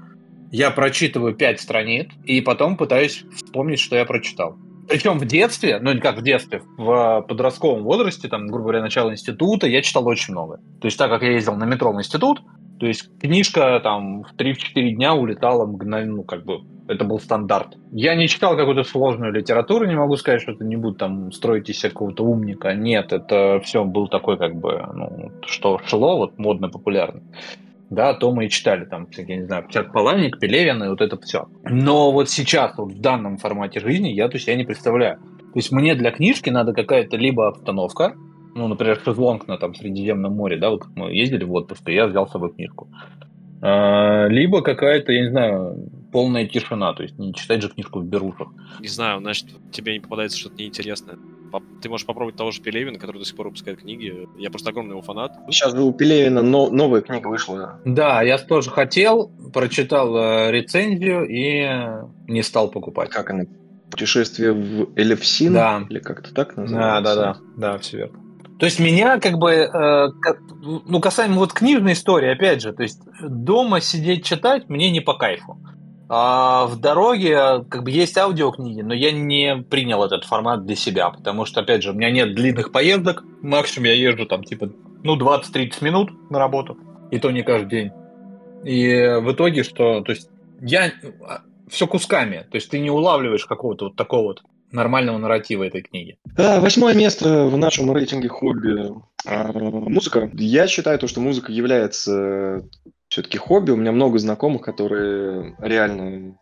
я прочитываю пять страниц и потом пытаюсь вспомнить, что я прочитал. Причем в детстве, ну не как в детстве, в подростковом возрасте, там, грубо говоря, начало института, я читал очень много. То есть так как я ездил на метро в институт, то есть книжка там в 3-4 дня улетала мгновенно, ну как бы это был стандарт. Я не читал какую-то сложную литературу, не могу сказать, что это не будет там строить из себя какого-то умника. Нет, это все был такой как бы, ну, что шло, вот модно, популярно да, то мы и читали там, я не знаю, Пчат Паланик, Пелевин и вот это все. Но вот сейчас, вот в данном формате жизни, я, то есть, я не представляю. То есть мне для книжки надо какая-то либо обстановка, ну, например, шезлонг на там Средиземном море, да, вот мы ездили в отпуск, и я взял с собой книжку. А, либо какая-то, я не знаю, полная тишина, то есть не читать же книжку в берушах. Не знаю, значит, тебе не попадается что-то неинтересное. Ты можешь попробовать того же Пелевина, который до сих пор выпускает книги. Я просто огромный его фанат. Сейчас же у Пелевина но, новая книга вышла. Да, я тоже хотел, прочитал э, рецензию и не стал покупать. Как она? Путешествие в Элевсин? Да. Или как-то так называется? Да, да, да, да, все верно. То есть меня как бы, э, как, ну, касаемо вот книжной истории, опять же, то есть дома сидеть читать мне не по кайфу. А в дороге как бы есть аудиокниги, но я не принял этот формат для себя, потому что, опять же, у меня нет длинных поездок, максимум я езжу там типа, ну, 20-30 минут на работу, и то не каждый день. И в итоге, что, то есть я а, все кусками, то есть ты не улавливаешь какого-то вот такого вот нормального нарратива этой книги. А, восьмое место в нашем рейтинге хобби а, музыка. Я считаю то, что музыка является все-таки хобби. У меня много знакомых, которые реально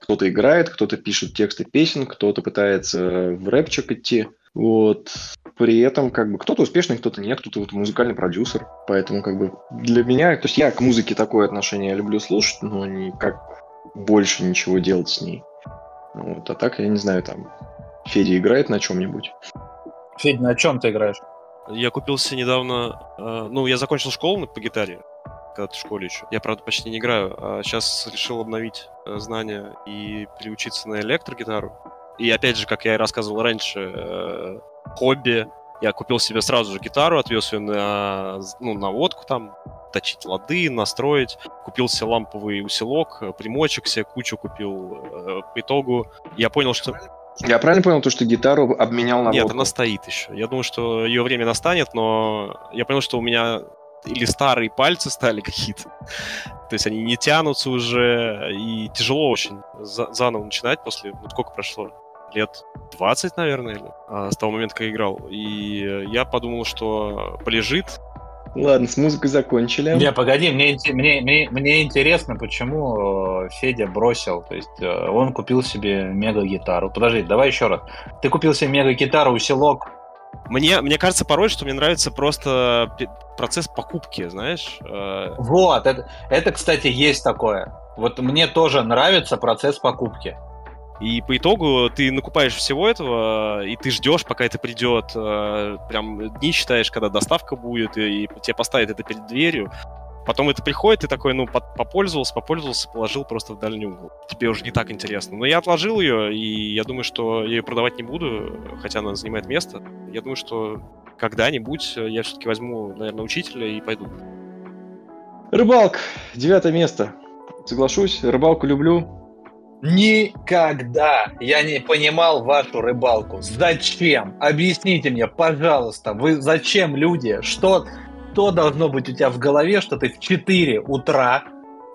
кто-то играет, кто-то пишет тексты песен, кто-то пытается в рэпчик идти. Вот. При этом, как бы, кто-то успешный, кто-то нет, кто-то вот музыкальный продюсер. Поэтому, как бы, для меня, то есть я к музыке такое отношение люблю слушать, но не как больше ничего делать с ней. Вот, а так, я не знаю, там, Федя играет на чем-нибудь. Федя, на чем ты играешь? Я купился недавно... Э, ну, я закончил школу по гитаре, когда ты в школе еще. Я, правда, почти не играю, а сейчас решил обновить э, знания и приучиться на электрогитару. И опять же, как я и рассказывал раньше, э, хобби. Я купил себе сразу же гитару, отвез ее на, ну, на водку там, точить лады, настроить. Купил себе ламповый усилок, примочек себе кучу купил. Э, по итогу я понял, что... Я правильно понял, то, что гитару обменял на Нет, водку? она стоит еще. Я думаю, что ее время настанет, но я понял, что у меня или старые пальцы стали какие-то. То есть они не тянутся уже, и тяжело очень за- заново начинать после... Ну, сколько прошло? Лет 20, наверное, или, а, с того момента, как я играл. И я подумал, что полежит, Ладно, с музыкой закончили. Не, погоди, мне, мне, мне, мне интересно, почему э, Федя бросил. То есть э, он купил себе мега-гитару. Подожди, давай еще раз. Ты купил себе мега-гитару, усилок. Мне, мне кажется порой, что мне нравится просто процесс покупки, знаешь. Э, Вот, это, это, кстати, есть такое. Вот мне тоже нравится процесс покупки. И по итогу ты накупаешь всего этого, и ты ждешь, пока это придет. э, Прям дни считаешь, когда доставка будет, и тебе поставят это перед дверью. Потом это приходит, ты такой, ну, по- попользовался, попользовался, положил просто в дальний угол. Тебе уже не так интересно. Но я отложил ее, и я думаю, что я ее продавать не буду, хотя она занимает место. Я думаю, что когда-нибудь я все-таки возьму, наверное, учителя и пойду. Рыбалка, девятое место. Соглашусь, рыбалку люблю. Никогда я не понимал вашу рыбалку. Зачем? Объясните мне, пожалуйста, вы зачем люди? Что, что должно быть у тебя в голове, что ты в 4 утра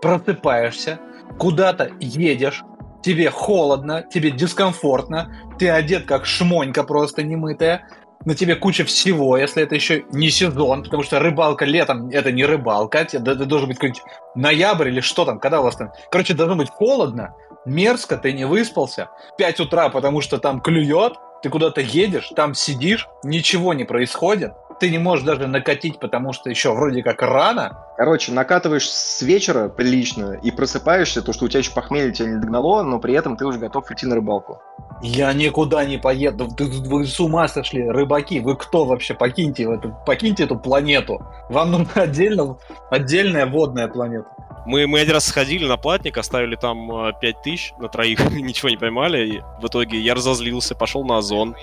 просыпаешься, куда-то едешь, тебе холодно, тебе дискомфортно, ты одет как шмонька просто немытая, на тебе куча всего, если это еще не сезон, потому что рыбалка летом это не рыбалка, это, это должен быть какой-нибудь ноябрь или что там, когда у вас там. Короче, должно быть холодно, мерзко, ты не выспался. 5 утра, потому что там клюет, ты куда-то едешь, там сидишь, ничего не происходит. Ты не можешь даже накатить, потому что еще вроде как рано. Короче, накатываешь с вечера прилично и просыпаешься, то, что у тебя еще похмелье тебя не догнало, но при этом ты уже готов идти на рыбалку. Я никуда не поеду. Ты- вы с ума сошли, рыбаки. Вы кто вообще? Покиньте, эту, покиньте эту планету. Вам нужна отдельно, отдельная водная планета. Мы, мы один раз сходили на платник, оставили там э, 5 тысяч на троих, ничего не поймали. И в итоге я разозлился, пошел на Озон.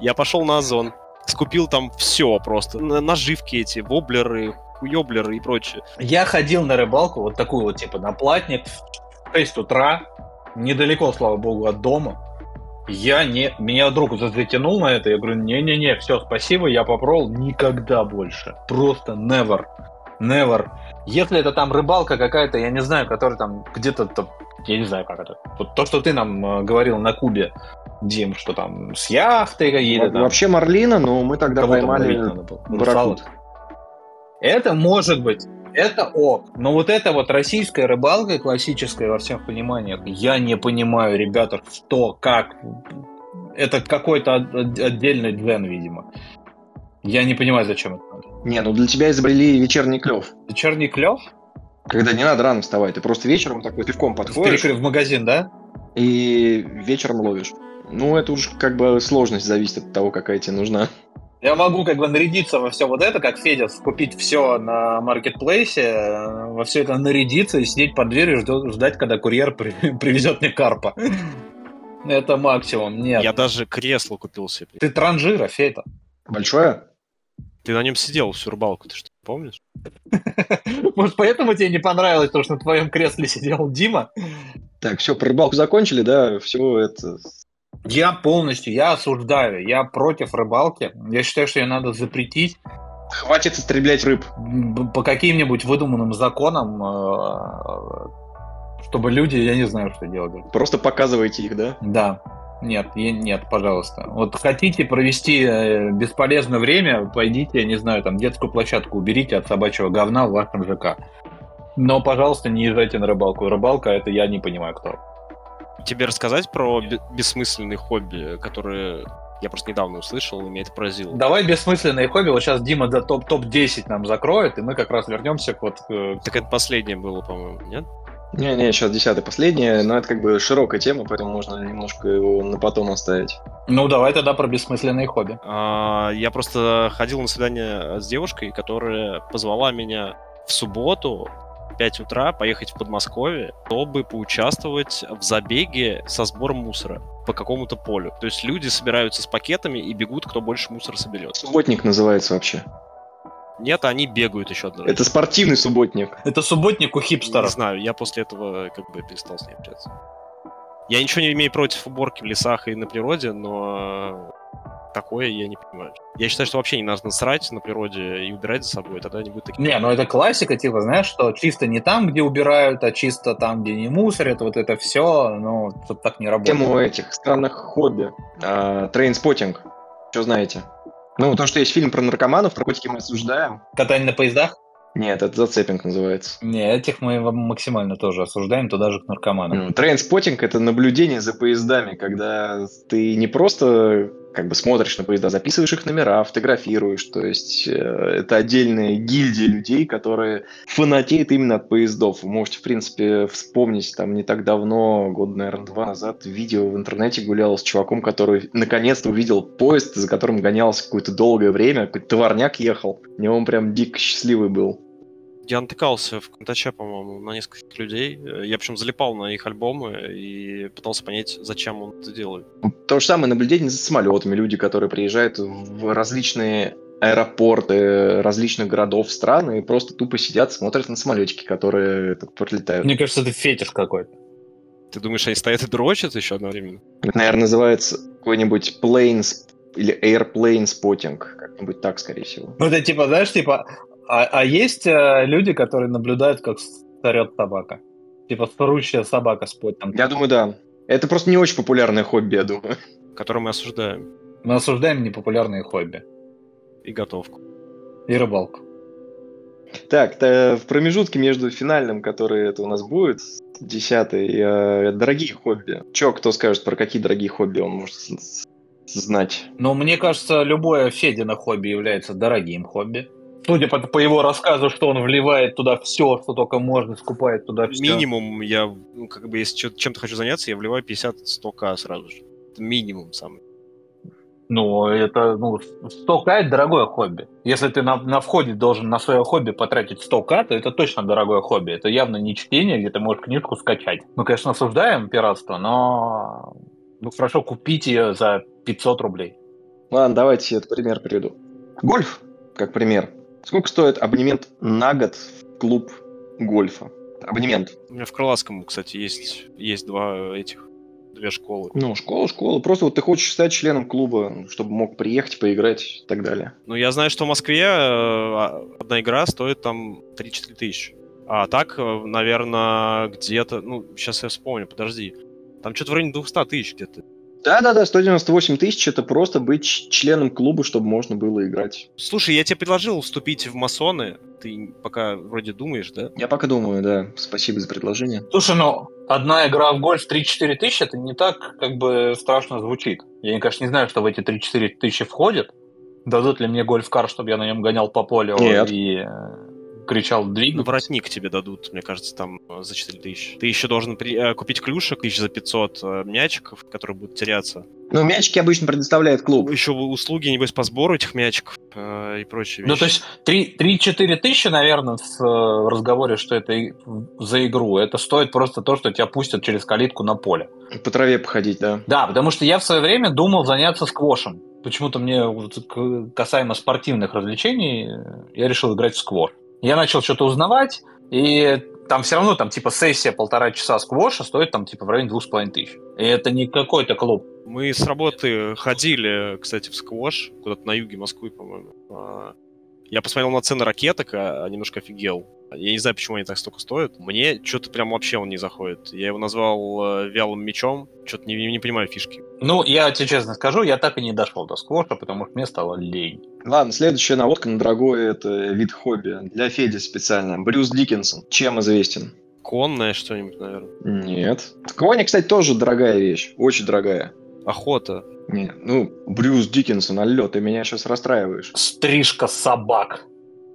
Я пошел на Озон. Скупил там все просто. Наживки эти, воблеры, хуёблеры и прочее. Я ходил на рыбалку, вот такую вот, типа, на платник в 6 утра, недалеко, слава богу, от дома. Я не... Меня друг затянул на это, я говорю, не-не-не, все, спасибо, я попробовал, никогда больше. Просто never. Never. Если это там рыбалка какая-то, я не знаю, которая там где-то, я не знаю, как это. Вот то, что ты нам э, говорил на Кубе, Дим, что там с яхтой какие-то Во-. Вообще Марлина, но мы тогда поймали барракуд. Это может быть. Это ок. Но вот эта вот российская рыбалка, классическая во всех пониманиях, я не понимаю, ребята, что, как. Это какой-то от- от- отдельный дзен, видимо. Я не понимаю, зачем это надо. Не, ну для тебя изобрели вечерний клев. Вечерний клев? Когда не надо рано вставать, ты просто вечером такой пивком подходишь. в магазин, да? и вечером ловишь. Ну, это уж как бы сложность зависит от того, какая тебе нужна. Я могу как бы нарядиться во все вот это, как Федя, купить все на маркетплейсе, во все это нарядиться и сидеть под дверью и ждать, когда курьер при, привезет мне карпа. Это максимум, нет. Я даже кресло купил себе. Ты транжира, Федя. Большое? Ты на нем сидел всю рыбалку, ты что, помнишь? Может, поэтому тебе не понравилось, то, что на твоем кресле сидел Дима? Так, все, про рыбалку закончили, да? Все это я полностью, я осуждаю, я против рыбалки. Я считаю, что ее надо запретить. Хватит истреблять рыб. По каким-нибудь выдуманным законам, э, чтобы люди, я не знаю, что делать. Просто показывайте их, да? Да. Нет, нет, пожалуйста. Вот хотите провести э, бесполезное время, пойдите, я не знаю, там детскую площадку уберите от собачьего говна в вашем ЖК. Но, пожалуйста, не езжайте на рыбалку. Рыбалка это я не понимаю кто тебе рассказать про бессмысленные хобби, которые я просто недавно услышал, и меня это поразило. Давай бессмысленные хобби. Вот сейчас Дима до топ топ 10 нам закроет, и мы как раз вернемся к вот. Так это последнее было, по-моему, нет? Не-не, сейчас десятое последнее, но это как бы широкая тема, поэтому можно немножко его на потом оставить. Ну, давай тогда про бессмысленные хобби. А, я просто ходил на свидание с девушкой, которая позвала меня в субботу 5 утра поехать в Подмосковье, чтобы поучаствовать в забеге со сбором мусора по какому-то полю. То есть люди собираются с пакетами и бегут, кто больше мусора соберет. Субботник называется вообще. Нет, они бегают еще одно. Это спортивный субботник. Это субботник у хипстеров. Не знаю, я после этого как бы перестал с ней общаться. Я ничего не имею против уборки в лесах и на природе, но такое я не понимаю. Я считаю, что вообще не надо насрать на природе и убирать за собой, тогда не будет таких... Не, ну это классика, типа, знаешь, что чисто не там, где убирают, а чисто там, где не мусорят, вот это все, ну, тут так не работает. Тему этих странных хобби. Трейнспотинг. Что знаете? Ну, то, что есть фильм про наркоманов, наркотики мы осуждаем. Катание на поездах? Нет, это зацепинг называется. Не, этих мы максимально тоже осуждаем, туда же к наркоманам. Трейнспотинг — это наблюдение за поездами, когда ты не просто как бы смотришь на поезда, записываешь их номера, фотографируешь. То есть э, это отдельная гильдия людей, которые фанатеют именно от поездов. Вы можете, в принципе, вспомнить, там не так давно, год, наверное, два назад, видео в интернете гуляло с чуваком, который наконец-то увидел поезд, за которым гонялся какое-то долгое время, какой-то товарняк ехал. И он прям дико счастливый был я натыкался в Контача, по-моему, на нескольких людей. Я, причем залипал на их альбомы и пытался понять, зачем он это делает. То же самое наблюдение за самолетами. Люди, которые приезжают в различные аэропорты различных городов, стран и просто тупо сидят, смотрят на самолетики, которые пролетают. Мне кажется, это фетиш какой-то. Ты думаешь, они стоят и дрочат еще одновременно? Это, наверное, называется какой-нибудь planes или airplane spotting, как-нибудь так, скорее всего. Ну, это типа, знаешь, типа, а, а есть э, люди, которые наблюдают, как старет собака? Типа старущая собака с потом. Я думаю, да. Это просто не очень популярное хобби, я думаю. Которое мы осуждаем. Мы осуждаем непопулярные хобби. И готовку. И рыбалку. Так, в промежутке между финальным, который это у нас будет, десятый, э, дорогие хобби. Че, кто скажет, про какие дорогие хобби он может знать? Ну, мне кажется, любое Федино хобби является дорогим хобби судя по, по его рассказу, что он вливает туда все, что только можно, скупает туда все. Минимум, я, ну, как бы, если чем-то хочу заняться, я вливаю 50-100к сразу же. Это минимум самый. Ну, это, ну, 100к это дорогое хобби. Если ты на, на входе должен на свое хобби потратить 100к, то это точно дорогое хобби. Это явно не чтение, где ты можешь книжку скачать. Мы, конечно, осуждаем пиратство, но ну, хорошо, купить ее за 500 рублей. Ладно, давайте этот пример приведу. Гольф, как пример. Сколько стоит абонемент на год в клуб гольфа? Абонемент. У меня в Крылатском, кстати, есть, есть два этих две школы. Ну, школа, школа. Просто вот ты хочешь стать членом клуба, чтобы мог приехать, поиграть и так далее. Ну, я знаю, что в Москве э, одна игра стоит там 3-4 тысячи. А так, э, наверное, где-то... Ну, сейчас я вспомню, подожди. Там что-то в районе 200 тысяч где-то. Да-да-да, 198 тысяч это просто быть членом клуба, чтобы можно было играть. Слушай, я тебе предложил вступить в масоны. Ты пока вроде думаешь, да? Я пока думаю, да. Спасибо за предложение. Слушай, ну, одна игра в гольф 3-4 тысячи, это не так как бы страшно звучит. Я, конечно, не знаю, что в эти 3-4 тысячи входит. Дадут ли мне гольф-кар, чтобы я на нем гонял по полю Нет. и... кричал Ну, двигаться. воротник тебе дадут, мне кажется, там э, за 4000. Ты еще должен при- э, купить клюшек, тысяч за 500 э, мячиков, которые будут теряться. Ну, мячики обычно предоставляет клуб. Еще услуги, небось, по сбору этих мячиков э, и прочие Ну, то есть 3-4 тысячи, наверное, в э, разговоре, что это и- за игру, это стоит просто то, что тебя пустят через калитку на поле. По траве походить, да. Да, потому что я в свое время думал заняться сквошем. Почему-то мне вот касаемо спортивных развлечений, я решил играть в сквош. Я начал что-то узнавать, и там все равно там типа сессия полтора часа сквоша стоит там типа в районе двух с половиной тысяч. И это не какой-то клуб. Мы с работы ходили, кстати, в сквош, куда-то на юге Москвы, по-моему. А, Я посмотрел на цены ракеток, а а немножко офигел. Я не знаю, почему они так столько стоят. Мне что-то прям вообще он не заходит. Я его назвал э, вялым мечом. Что-то не, не понимаю фишки. Ну, я тебе честно скажу, я так и не дошел до сквоша, потому что мне стало лень. Ладно, следующая наводка на дорогой это вид хобби. Для Феди специально. Брюс Диккенсон. Чем известен? Конное что-нибудь, наверное. Нет. Коня, кстати, тоже дорогая вещь. Очень дорогая. Охота. Не, ну, Брюс Диккенсон, алло, ты меня сейчас расстраиваешь. Стрижка собак.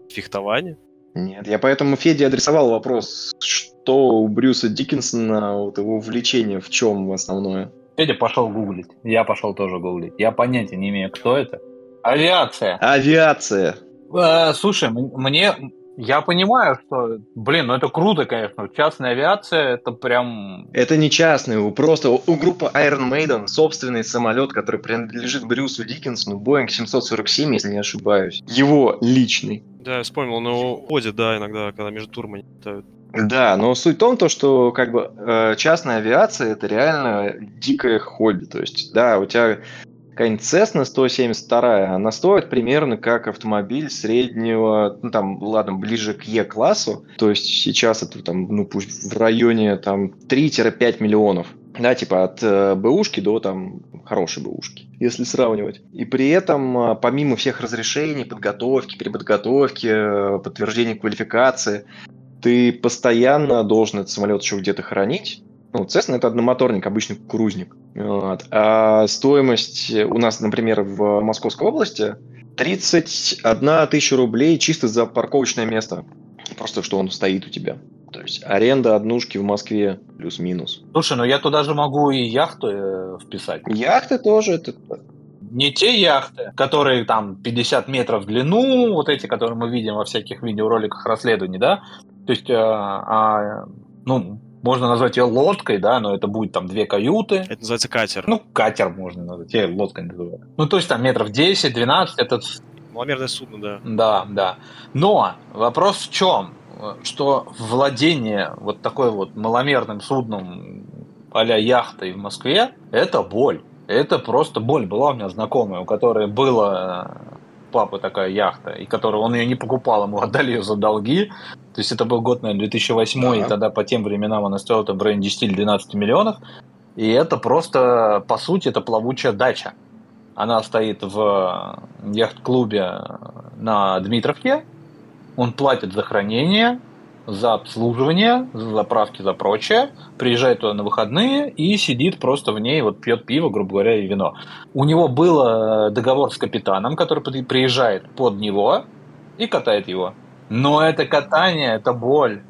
Фехтование. Нет, я поэтому Феде адресовал вопрос, что у Брюса Диккенсона, вот его увлечение в чем основное? Федя пошел гуглить. Я пошел тоже гуглить. Я понятия не имею, кто это. Авиация. Авиация. Э, слушай, мне... Я понимаю, что, блин, ну это круто, конечно. Частная авиация, это прям... Это не частный, у просто у группы Iron Maiden собственный самолет, который принадлежит Брюсу Диккенсону, Boeing 747, если не ошибаюсь. Его личный. Да, я вспомнил, он его ходит, да, иногда, когда между турмами летают. Да, но суть в том, то, что как бы э, частная авиация это реально дикое хобби. То есть, да, у тебя какая-нибудь Cessna 172, она стоит примерно как автомобиль среднего, ну там, ладно, ближе к Е-классу. То есть сейчас это там, ну пусть в районе там 3-5 миллионов. Да, типа от э, бэушки до там хорошей бэушки, если сравнивать. И при этом, э, помимо всех разрешений, подготовки, переподготовки, э, подтверждения квалификации, ты постоянно должен этот самолет еще где-то хранить. Ну, Cessna это одномоторник, обычный кукурузник. Вот. А стоимость у нас, например, в Московской области 31 тысяча рублей чисто за парковочное место. Просто что он стоит у тебя. То есть аренда однушки в Москве плюс-минус. Слушай, ну я туда же могу и яхту э, вписать. Яхты тоже. Это... Не те яхты, которые там 50 метров в длину, вот эти, которые мы видим во всяких видеороликах расследований, да? То есть, э, а, ну, можно назвать ее лодкой, да, но это будет там две каюты. Это называется катер. Ну, катер можно назвать, я лодкой называю. Ну, то есть там метров 10-12, это Маломерное судно, да. Да, да. Но вопрос в чем? Что владение вот такой вот маломерным судном а-ля яхтой в Москве – это боль. Это просто боль. Была у меня знакомая, у которой была папа такая яхта, и которую он ее не покупал, ему отдали ее за долги. То есть это был год, наверное, 2008, Да. и тогда по тем временам она стоила там в районе 10 или 12 миллионов. И это просто, по сути, это плавучая дача. Она стоит в яхт-клубе на Дмитровке. Он платит за хранение, за обслуживание, за заправки, за прочее. Приезжает туда на выходные и сидит просто в ней, вот пьет пиво, грубо говоря, и вино. У него был э, договор с капитаном, который при- приезжает под него и катает его. Но это катание, это боль.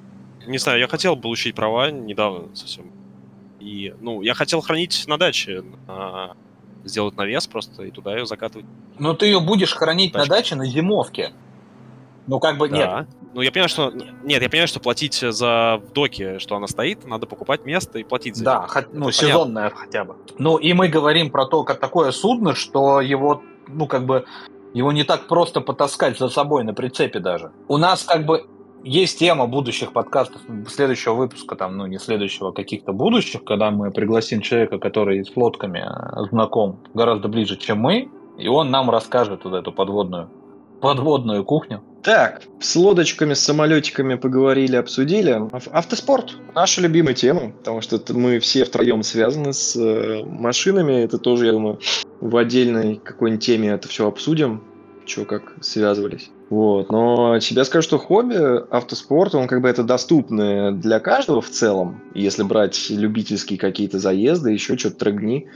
Не знаю, я хотел получить права недавно совсем. И, ну, я хотел хранить на даче, а, сделать навес просто и туда ее закатывать. Но ты ее будешь хранить на Тачка. даче на зимовке. Ну, как бы нет. Да. Ну, я понимаю, что... Нет, я понимаю, что платить за в доке, что она стоит, надо покупать место и платить за Да, хот- ну, Это сезонное хотя бы. Ну, и мы говорим про то, как такое судно, что его, ну, как бы, его не так просто потаскать за собой на прицепе даже. У нас, как бы, есть тема будущих подкастов, следующего выпуска, там, ну, не следующего, а каких-то будущих, когда мы пригласим человека, который с лодками э, знаком гораздо ближе, чем мы, и он нам расскажет вот эту подводную, подводную кухню. Так, с лодочками, с самолетиками поговорили, обсудили. Ав- Автоспорт – наша любимая тема, потому что мы все втроем связаны с э, машинами. Это тоже, я думаю, в отдельной какой-нибудь теме это все обсудим, что как связывались. Вот. Но тебе скажу, что хобби, автоспорт, он как бы это доступно для каждого в целом. Если брать любительские какие-то заезды, еще что-то трек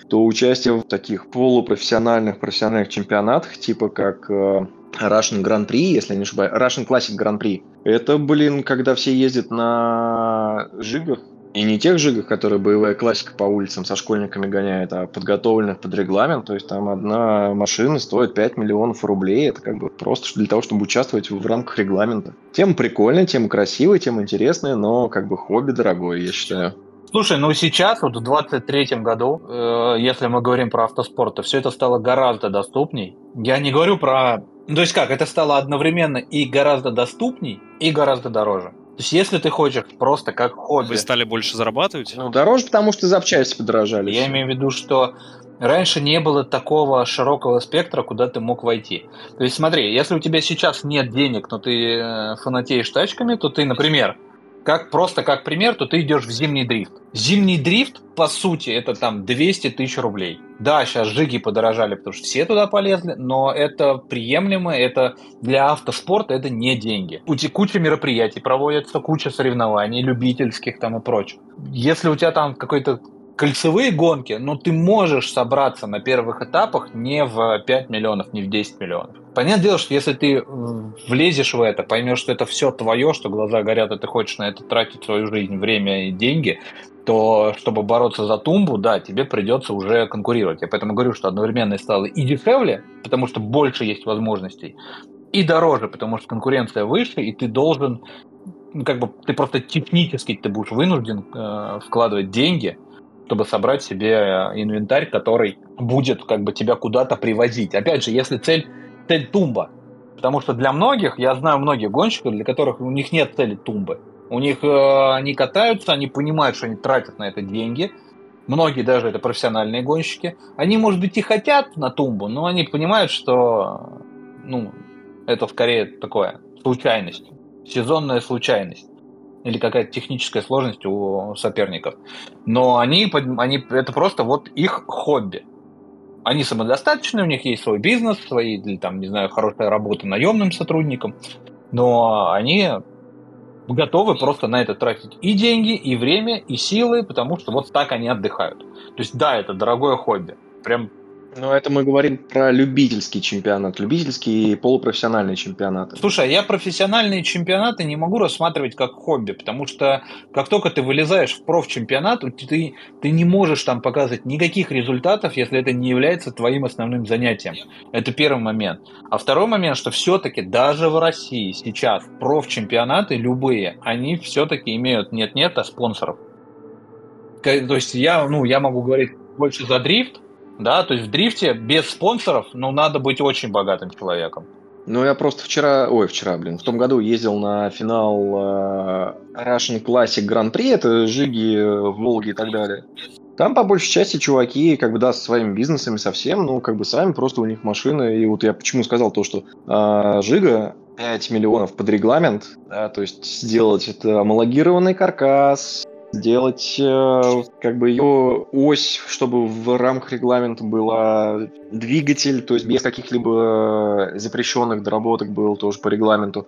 то участие в таких полупрофессиональных, профессиональных чемпионатах, типа как э, Russian Grand Prix, если я не ошибаюсь, Russian Classic Grand Prix. Это, блин, когда все ездят на жигах, и не тех жигах, которые боевая классика по улицам со школьниками гоняет, а подготовленных под регламент. То есть там одна машина стоит 5 миллионов рублей. Это как бы просто для того, чтобы участвовать в рамках регламента. Тема прикольная, тема красивая, тема интересная, но как бы хобби дорогое, я считаю. Слушай, ну сейчас, вот в 23 году, э, если мы говорим про автоспорт, то все это стало гораздо доступней. Я не говорю про... Ну, то есть как, это стало одновременно и гораздо доступней, и гораздо дороже. То есть, если ты хочешь просто как хобби... Вы стали больше зарабатывать? Ну, дороже, потому что запчасти подорожали. Я имею в виду, что раньше не было такого широкого спектра, куда ты мог войти. То есть, смотри, если у тебя сейчас нет денег, но ты э, фанатеешь тачками, то ты, например, как, просто как пример, то ты идешь в зимний дрифт. Зимний дрифт, по сути, это там 200 тысяч рублей. Да, сейчас жиги подорожали, потому что все туда полезли, но это приемлемо, это для автоспорта это не деньги. У тебя куча мероприятий проводится, куча соревнований, любительских там и прочее. Если у тебя там какой-то кольцевые гонки, но ты можешь собраться на первых этапах не в 5 миллионов, не в 10 миллионов. Понятное дело, что если ты влезешь в это, поймешь, что это все твое, что глаза горят, и ты хочешь на это тратить свою жизнь, время и деньги, то чтобы бороться за тумбу, да, тебе придется уже конкурировать. Я поэтому говорю, что одновременно стало и дешевле, потому что больше есть возможностей, и дороже, потому что конкуренция выше, и ты должен, ну, как бы, ты просто технически ты будешь вынужден э, вкладывать деньги, чтобы собрать себе э, инвентарь, который будет как бы тебя куда-то привозить. Опять же, если цель, цель тумба. Потому что для многих, я знаю многих гонщиков, для которых у них нет цели тумбы. У них э, они катаются, они понимают, что они тратят на это деньги. Многие даже это профессиональные гонщики. Они, может быть, и хотят на тумбу, но они понимают, что ну, это скорее такое случайность, сезонная случайность или какая-то техническая сложность у соперников. Но они, они, это просто вот их хобби. Они самодостаточны, у них есть свой бизнес, свои, или там, не знаю, хорошая работа наемным сотрудникам, но они готовы просто на это тратить и деньги, и время, и силы, потому что вот так они отдыхают. То есть да, это дорогое хобби. Прям ну, это мы говорим про любительский чемпионат, любительские и полупрофессиональные чемпионаты. Слушай, я профессиональные чемпионаты не могу рассматривать как хобби, потому что как только ты вылезаешь в профчемпионат, ты, ты не можешь там показывать никаких результатов, если это не является твоим основным занятием. Это первый момент. А второй момент, что все-таки даже в России сейчас профчемпионаты любые, они все-таки имеют нет-нет, а спонсоров. То есть я, ну, я могу говорить больше за дрифт, да, то есть в дрифте без спонсоров, ну, надо быть очень богатым человеком. Ну, я просто вчера, ой, вчера, блин, в том году ездил на финал э, Russian Classic Grand Prix, это Жиги, Волги и так далее. Там, по большей части, чуваки, как бы, да, со своими бизнесами совсем, ну, как бы, сами просто у них машины. И вот я почему сказал то, что э, Жига 5 миллионов под регламент, да, то есть сделать это амалогированный каркас, сделать э, как бы ее ось, чтобы в рамках регламента была двигатель, то есть без каких-либо э, запрещенных доработок был тоже по регламенту.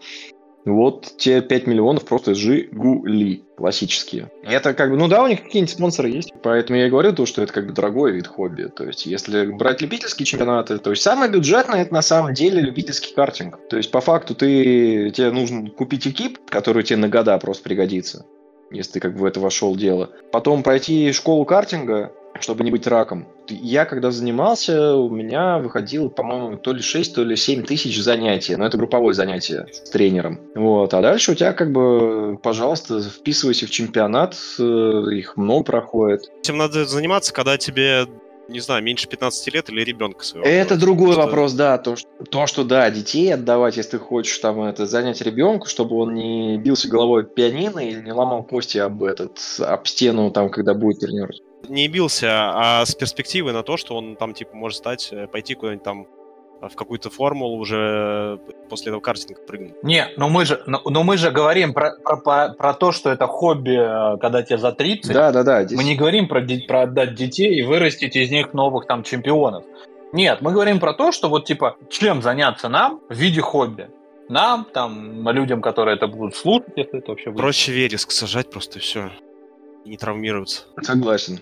Вот те 5 миллионов просто Жигули классические. Это как бы, ну да, у них какие-нибудь спонсоры есть, поэтому я и говорю то, что это как бы дорогой вид хобби. То есть если брать любительские чемпионаты, то есть самое бюджетное это на самом деле любительский картинг. То есть по факту ты, тебе нужно купить экип, который тебе на года просто пригодится если ты как бы в это вошел дело. Потом пройти школу картинга, чтобы не быть раком. Я когда занимался, у меня выходило, по-моему, то ли 6, то ли 7 тысяч занятий. Но это групповое занятие с тренером. Вот. А дальше у тебя как бы, пожалуйста, вписывайся в чемпионат. Э, их много проходит. Этим надо заниматься, когда тебе не знаю, меньше 15 лет или ребенка своего. Это другой что... вопрос, да. То что, то, что да, детей отдавать, если ты хочешь там это занять ребенку, чтобы он не бился головой в пианино или не ломал кости об этот, об стену там, когда будет тренировать. Не бился, а с перспективой на то, что он там, типа, может стать, э, пойти куда-нибудь там в какую-то формулу уже после этого картинга прыгнуть. Не, но мы же, но, но мы же говорим про, про, про, про то, что это хобби, э, когда тебе за 30. Да, да, да. Здесь... Мы не говорим про, про отдать детей и вырастить из них новых там чемпионов. Нет, мы говорим про то, что вот типа чем заняться нам в виде хобби. Нам, там, людям, которые это будут слушать, если это вообще будет. Проще вереск сажать просто и все. И не травмироваться. Согласен.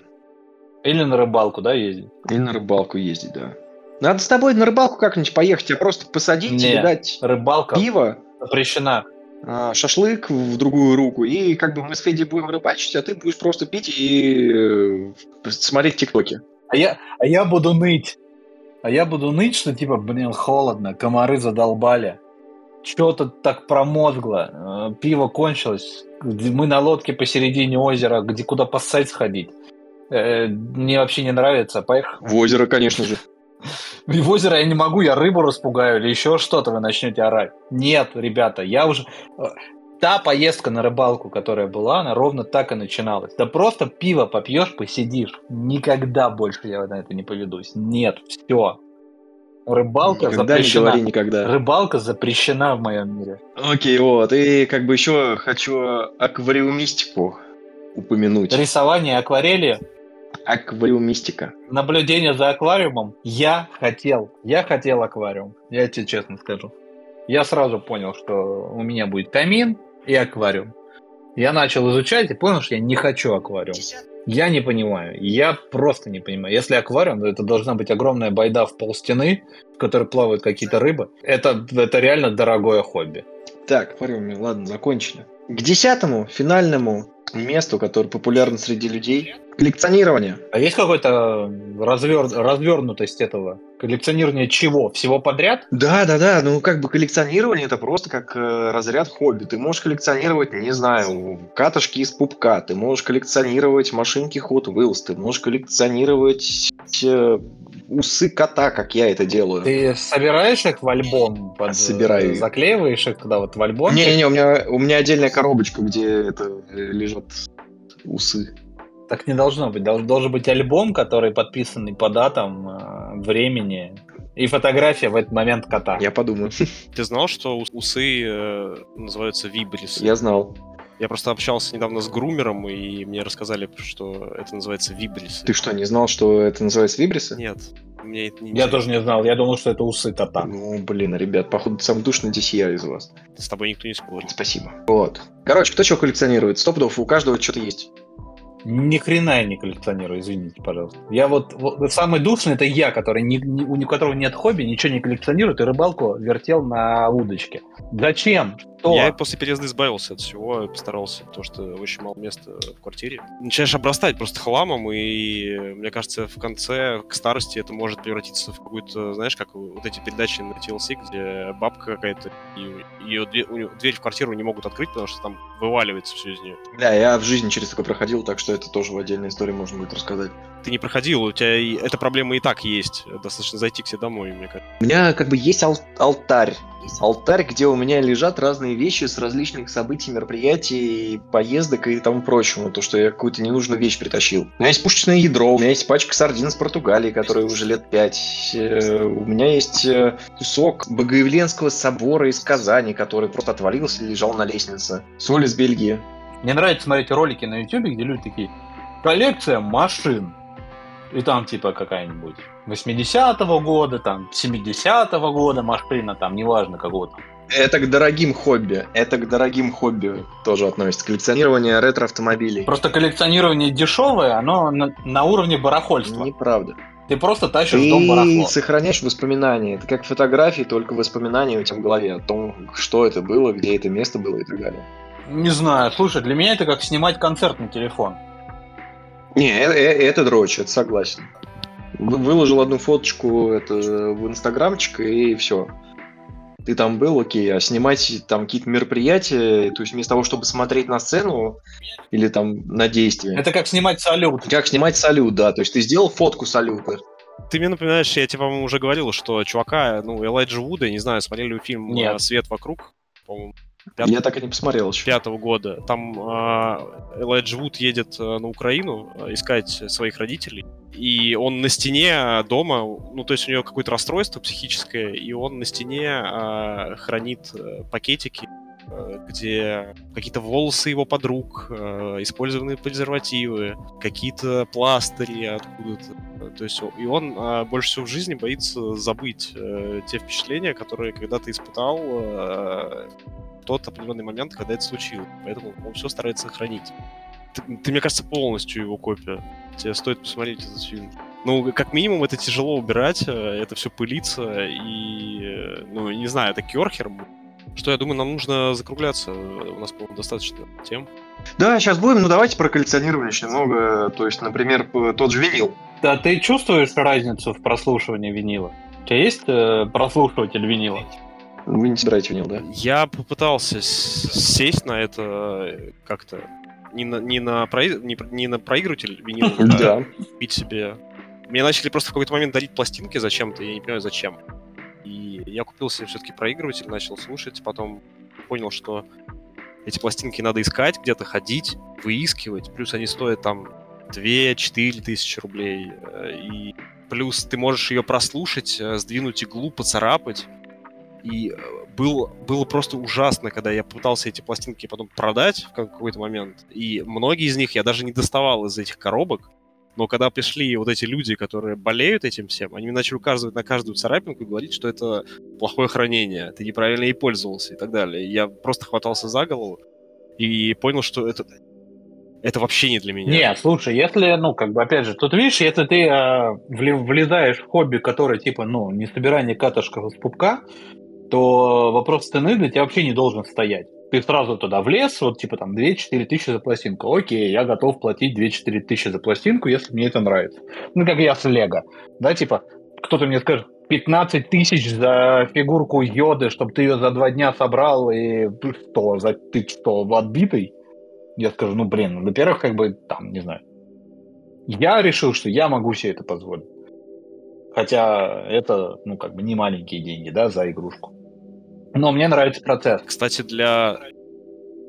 Или на рыбалку, да, ездить? И на рыбалку ездить, да. Надо с тобой на рыбалку как-нибудь поехать, а просто посадить Не. и дать Рыбалка пиво, запрещена. а, шашлык в другую руку, и как бы мы с Федей будем рыбачить, а ты будешь просто пить и э, смотреть тиктоки. А я, а я буду ныть. А я буду ныть, что типа, блин, холодно, комары задолбали. Что-то так промозгло, э, пиво кончилось. Мы на лодке посередине озера, где куда поссать сходить. Э, Мне вообще не нравится. Поехали. В озеро, конечно же. И в озеро я не могу, я рыбу распугаю или еще что-то, вы начнете орать. Нет, ребята, я уже... э, Та поездка на рыбалку, которая была, она ровно так и начиналась. Да просто пиво попьешь, посидишь. Никогда больше я на это не поведусь. Нет, все. Рыбалка Никогда не запрещена. говори никогда. Рыбалка запрещена в моем мире. Окей, вот. И как бы еще хочу аквариумистику упомянуть. Рисование акварели, Аквариумистика. наблюдение за аквариумом. Я хотел. Я хотел аквариум. Я тебе честно скажу. Я сразу понял, что у меня будет камин и аквариум. Я начал изучать и понял, что я не хочу аквариум. Я не понимаю. Я просто не понимаю. Если аквариум, то это должна быть огромная байда в пол стены, в которой плавают какие-то рыбы. Это, это реально дорогое хобби. Так, аквариуме, ладно, закончили. К десятому, финальному месту, которое популярно среди людей. Коллекционирование. А есть какой-то развер... развернутость этого? Коллекционирование чего? Всего подряд? Да, да, да. Ну, как бы коллекционирование это просто как э, разряд хобби. Ты можешь коллекционировать, не знаю, катышки из пупка, ты можешь коллекционировать машинки Hot Wheels, ты можешь коллекционировать э, усы кота, как я это делаю. Ты собираешь их в альбом? Под... Собираю. Заклеиваешь их туда вот в альбом? Не-не, у меня, у меня отдельная коробочка, где это э, лежат усы. Так не должно быть. Долж- должен быть альбом, который подписанный по датам, э, времени и фотография в этот момент кота. Я подумаю. Ты знал, что ус- усы э, называются вибрис? Я знал. Я просто общался недавно с грумером, и мне рассказали, что это называется вибрис. Ты что, не знал, что это называется вибрисы? Нет, мне это не Я интересно. тоже не знал. Я думал, что это усы кота. Ну, блин, ребят, походу, самый душный здесь я из вас. С тобой никто не спорит. Спасибо. Вот. Короче, кто чего коллекционирует? Стоп у каждого что-то есть. Ни хрена я не коллекционирую, извините, пожалуйста. Я вот, вот самый душный это я, который ни- ни- у которого нет хобби, ничего не коллекционирует и рыбалку вертел на удочке. Зачем? Что? Я после переезда избавился от всего, и постарался, потому что очень мало места в квартире. Начинаешь обрастать просто хламом, и мне кажется, в конце, к старости, это может превратиться в какую-то, знаешь, как вот эти передачи на TLC, где бабка какая-то, и ее дверь, у неё- дверь в квартиру не могут открыть, потому что там вываливается все из нее. Да, я в жизни через такое проходил, так что это тоже в отдельной истории можно будет рассказать. Ты не проходил, у тебя и эта проблема и так есть. Достаточно зайти к себе домой, мне кажется. У меня как бы есть ал- алтарь. Алтарь, где у меня лежат разные вещи с различных событий, мероприятий, поездок и тому прочему. То, что я какую-то ненужную вещь притащил. У меня есть пушечное ядро, у меня есть пачка сардин с Португалии, которая уже лет пять. Э, У меня есть э, кусок Богоявленского собора из Казани, который просто отвалился и лежал на лестнице. Соль из Бельгии. Мне нравится смотреть ролики на YouTube, где люди такие, коллекция машин. И там типа какая-нибудь 80-го года, там 70-го года машина, там неважно какого там. Это к дорогим хобби. Это к дорогим хобби тоже относится. Коллекционирование ретро-автомобилей. Просто коллекционирование дешевое, оно на, на уровне барахольства. Неправда. Ты просто тащишь Ты дом барахло. сохраняешь воспоминания. Это как фотографии, только воспоминания у тебя в голове о том, что это было, где это место было и так далее. Не знаю, слушай, для меня это как снимать концерт на телефон. Не, э- э- это дрочь, это согласен. Вы- Выложил одну фоточку это, в инстаграмчик и все. Ты там был, окей, а снимать там какие-то мероприятия, то есть вместо того, чтобы смотреть на сцену или там на действие. Это как снимать салют. Как снимать салют, да, то есть ты сделал фотку салюта. Ты мне напоминаешь, я тебе, по-моему, уже говорил, что чувака, ну, Элайджа Вуда, не знаю, смотрели вы фильм Нет. «Свет вокруг», по-моему, Пят- Я так и не посмотрел еще. пятого года. Там э, Элайджа Вуд едет э, на Украину э, искать своих родителей, и он на стене дома, ну, то есть у него какое-то расстройство психическое, и он на стене э, хранит э, пакетики э, где какие-то волосы его подруг, э, использованные презервативы, какие-то пластыри откуда-то. То есть и он а, больше всего в жизни боится забыть э, те впечатления, которые когда-то испытал тот определенный момент, когда это случилось. Поэтому он все старается сохранить. Ты, ты, мне кажется, полностью его копия. Тебе стоит посмотреть этот фильм. Ну, как минимум, это тяжело убирать, э, это все пылится, и, э, ну, не знаю, это керхер. Что, я думаю, нам нужно закругляться. У нас, по-моему, достаточно тем. Да, сейчас будем. Ну, давайте про коллекционирование еще немного. То есть, например, тот же винил. Да, ты чувствуешь разницу в прослушивании винила? У тебя есть э, прослушиватель винила? Вы не собираете винил, да? Я попытался сесть на это э, как-то не на, не на, про, не, не на проигрыватель винил, а купить себе мне начали просто в какой-то момент дарить пластинки зачем-то, я не понимаю зачем. И я купил себе все-таки проигрыватель, начал слушать, потом понял, что эти пластинки надо искать, где-то ходить, выискивать, плюс они стоят там 2-4 тысячи рублей, э, и плюс ты можешь ее прослушать, э, сдвинуть иглу, поцарапать, и э, был, было просто ужасно, когда я пытался эти пластинки потом продать в какой-то момент, и многие из них я даже не доставал из этих коробок, но когда пришли вот эти люди, которые болеют этим всем, они начали указывать на каждую царапинку и говорить, что это плохое хранение, ты неправильно ей пользовался и так далее. Я просто хватался за голову и понял, что это, это вообще не для меня. Не, слушай, если, ну, как бы, опять же, тут видишь, если ты э, влезаешь в хобби, которое, типа, ну, не собирание катышков из пупка, то вопрос цены для тебя вообще не должен стоять ты сразу туда влез, вот типа там 2-4 тысячи за пластинку. Окей, я готов платить 2-4 тысячи за пластинку, если мне это нравится. Ну, как я с Лего. Да, типа, кто-то мне скажет, 15 тысяч за фигурку йоды, чтобы ты ее за два дня собрал, и что, за, ты что, отбитый? Я скажу, ну, блин, ну, во-первых, как бы, там, не знаю. Я решил, что я могу себе это позволить. Хотя это, ну, как бы не маленькие деньги, да, за игрушку. Но мне нравится процесс. Кстати, для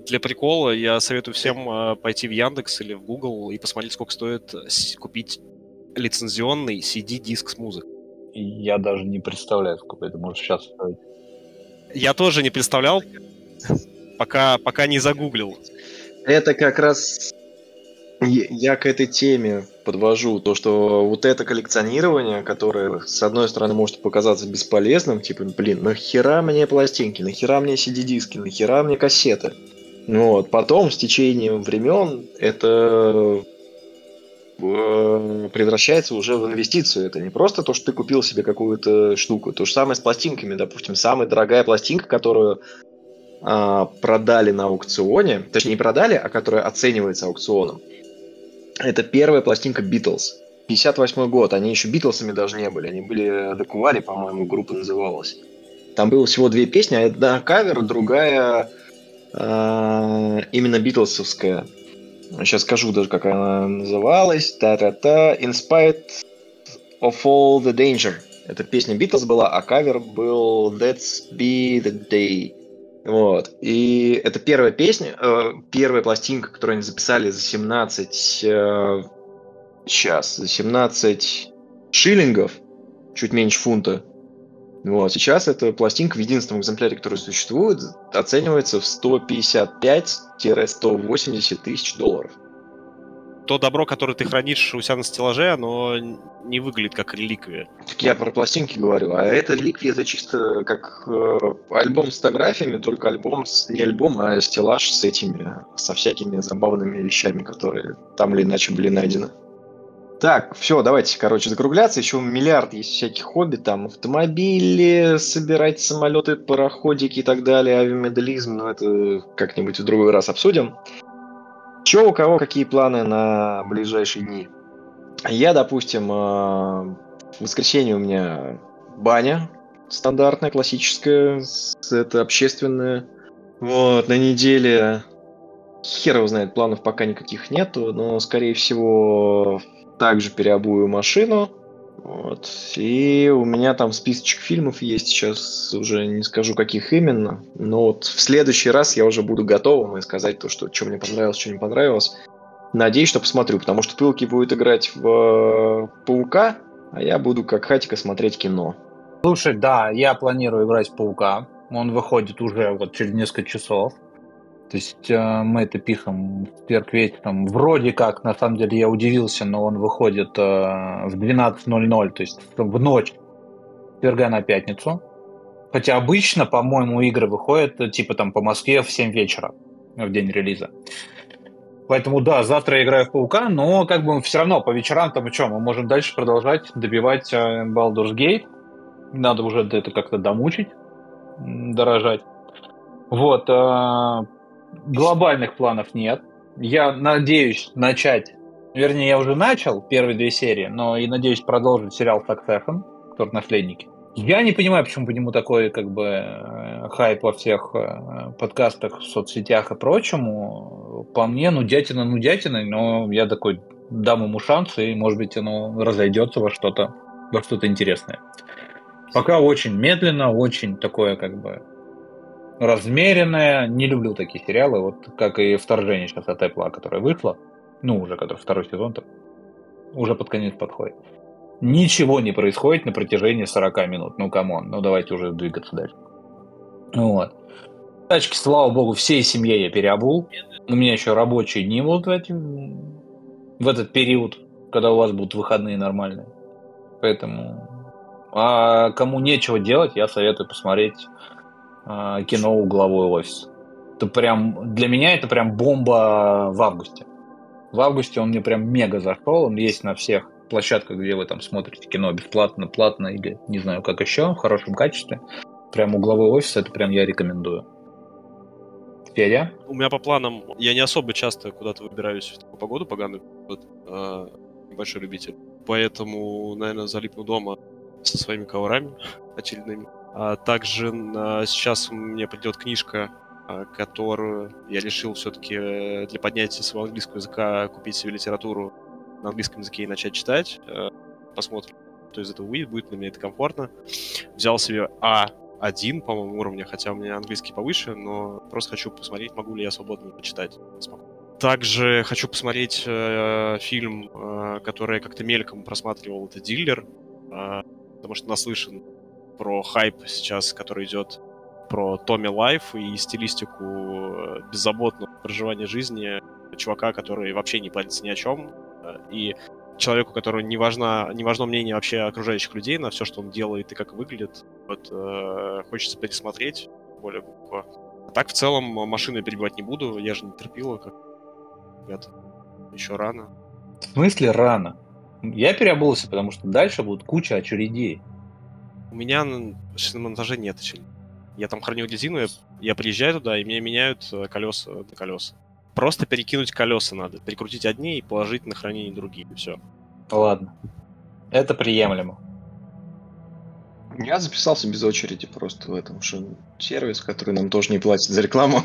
для прикола я советую всем э, пойти в Яндекс или в Google и посмотреть, сколько стоит купить лицензионный CD-диск с музыкой. Я даже не представляю, сколько это может сейчас стоить. Я тоже не представлял, пока, пока не загуглил. Это как раз я к этой теме подвожу то, что вот это коллекционирование, которое, с одной стороны, может показаться бесполезным, типа, блин, нахера мне пластинки, нахера мне CD-диски, нахера мне кассеты. Ну вот. Потом, с течением времен, это э, превращается уже в инвестицию. Это не просто то, что ты купил себе какую-то штуку. То же самое с пластинками. Допустим, самая дорогая пластинка, которую а, продали на аукционе, точнее не продали, а которая оценивается аукционом, это первая пластинка Beatles. 58 год, они еще Битлсами даже не были, они были Декувари, по-моему, группа называлась. Там было всего две песни, одна кавер, другая э, именно битлсовская. Сейчас скажу даже, как она называлась. Та-та-та. In spite of all the danger. Эта песня Битлз была, а кавер был Let's be the day. Вот. И это первая песня, э, первая пластинка, которую они записали за 17... Э, сейчас, за 17 шиллингов, чуть меньше фунта. Вот. Сейчас эта пластинка в единственном экземпляре, который существует, оценивается в 155-180 тысяч долларов то добро, которое ты хранишь у себя на стеллаже, оно не выглядит как реликвия. Так я про пластинки говорю, а это реликвия, это чисто как э, альбом с фотографиями, только альбом, с, не альбом, а стеллаж с этими, со всякими забавными вещами, которые там или иначе были найдены. Так, все, давайте, короче, закругляться. Еще миллиард есть всяких хобби, там автомобили, собирать самолеты, пароходики и так далее, авиамоделизм, но это как-нибудь в другой раз обсудим. Че у кого какие планы на ближайшие дни? Я, допустим, э, в воскресенье у меня баня стандартная, классическая, это общественная. Вот, на неделе хер его знает, планов пока никаких нету, но, скорее всего, также переобую машину. Вот. И у меня там списочек фильмов есть, сейчас уже не скажу, каких именно. Но вот в следующий раз я уже буду готовым и сказать то, что, что мне понравилось, что не понравилось. Надеюсь, что посмотрю, потому что Пылки будет играть в э, Паука, а я буду как Хатика смотреть кино. Слушай, да, я планирую играть в Паука. Он выходит уже вот через несколько часов. То есть э, мы это пишем в четверг вечером. Вроде как, на самом деле, я удивился, но он выходит э, в 12.00, то есть в ночь четверга на пятницу. Хотя обычно, по-моему, игры выходят э, типа там по Москве в 7 вечера в день релиза. Поэтому да, завтра я играю в Паука, но как бы все равно по вечерам там что, мы можем дальше продолжать добивать э, Baldur's Gate. Надо уже это как-то домучить, дорожать. Вот. Глобальных планов нет. Я надеюсь начать, вернее, я уже начал первые две серии, но и надеюсь продолжить сериал Succession, который наследники. Я не понимаю, почему по нему такой как бы э, хайп во всех э, подкастах, соцсетях и прочему. По мне, ну, дятина, ну, дятина, но я такой дам ему шанс, и, может быть, оно разойдется во что-то, во что-то интересное. Пока очень медленно, очень такое, как бы, размеренное. Не люблю такие сериалы, вот как и «Вторжение» сейчас от Apple, которое вышло. Ну, уже который второй сезон-то. Уже под конец подходит. Ничего не происходит на протяжении 40 минут. Ну, come on, ну давайте уже двигаться дальше. Вот. Тачки, слава богу, всей семье я переобул. У меня еще рабочие дни будут в, эти, в этот период, когда у вас будут выходные нормальные. Поэтому... А кому нечего делать, я советую посмотреть а, кино «Угловой офис». Это прям... Для меня это прям бомба в августе. В августе он мне прям мега зашел. Он есть на всех площадка, где вы там смотрите кино бесплатно, платно или не знаю как еще, в хорошем качестве. Прям угловой офис, это прям я рекомендую. Федя? У меня по планам, я не особо часто куда-то выбираюсь в такую погоду поганую, вот, э, небольшой любитель. Поэтому, наверное, залипну дома со своими коврами очередными. А также сейчас мне придет книжка, э, которую я решил все-таки э, для поднятия своего английского языка купить себе литературу на английском языке и начать читать. Э, посмотрим, что из этого выйдет, будет ли мне это комфортно. Взял себе А1, по-моему, уровня, хотя у меня английский повыше, но просто хочу посмотреть, могу ли я свободно почитать. Также хочу посмотреть э, фильм, э, который я как-то мельком просматривал, это «Диллер», э, потому что наслышан про хайп сейчас, который идет про dummy life и стилистику э, беззаботного проживания жизни чувака, который вообще не парится ни о чем, и человеку, которому не, важно, не важно мнение вообще окружающих людей на все, что он делает и как выглядит, вот, э, хочется пересмотреть более глубоко. А так, в целом, машины перебивать не буду, я же не терпила, как ребята. Еще рано. В смысле рано? Я переобулся, потому что дальше будет куча очередей. У меня на монтаже нет очереди. Я там храню резину, я, я приезжаю туда, и мне меняют э, колеса на колеса. Просто перекинуть колеса надо. Перекрутить одни и положить на хранение другие. Все. Ладно. Это приемлемо. Я записался без очереди просто в этом, что сервис, который нам тоже не платит за рекламу.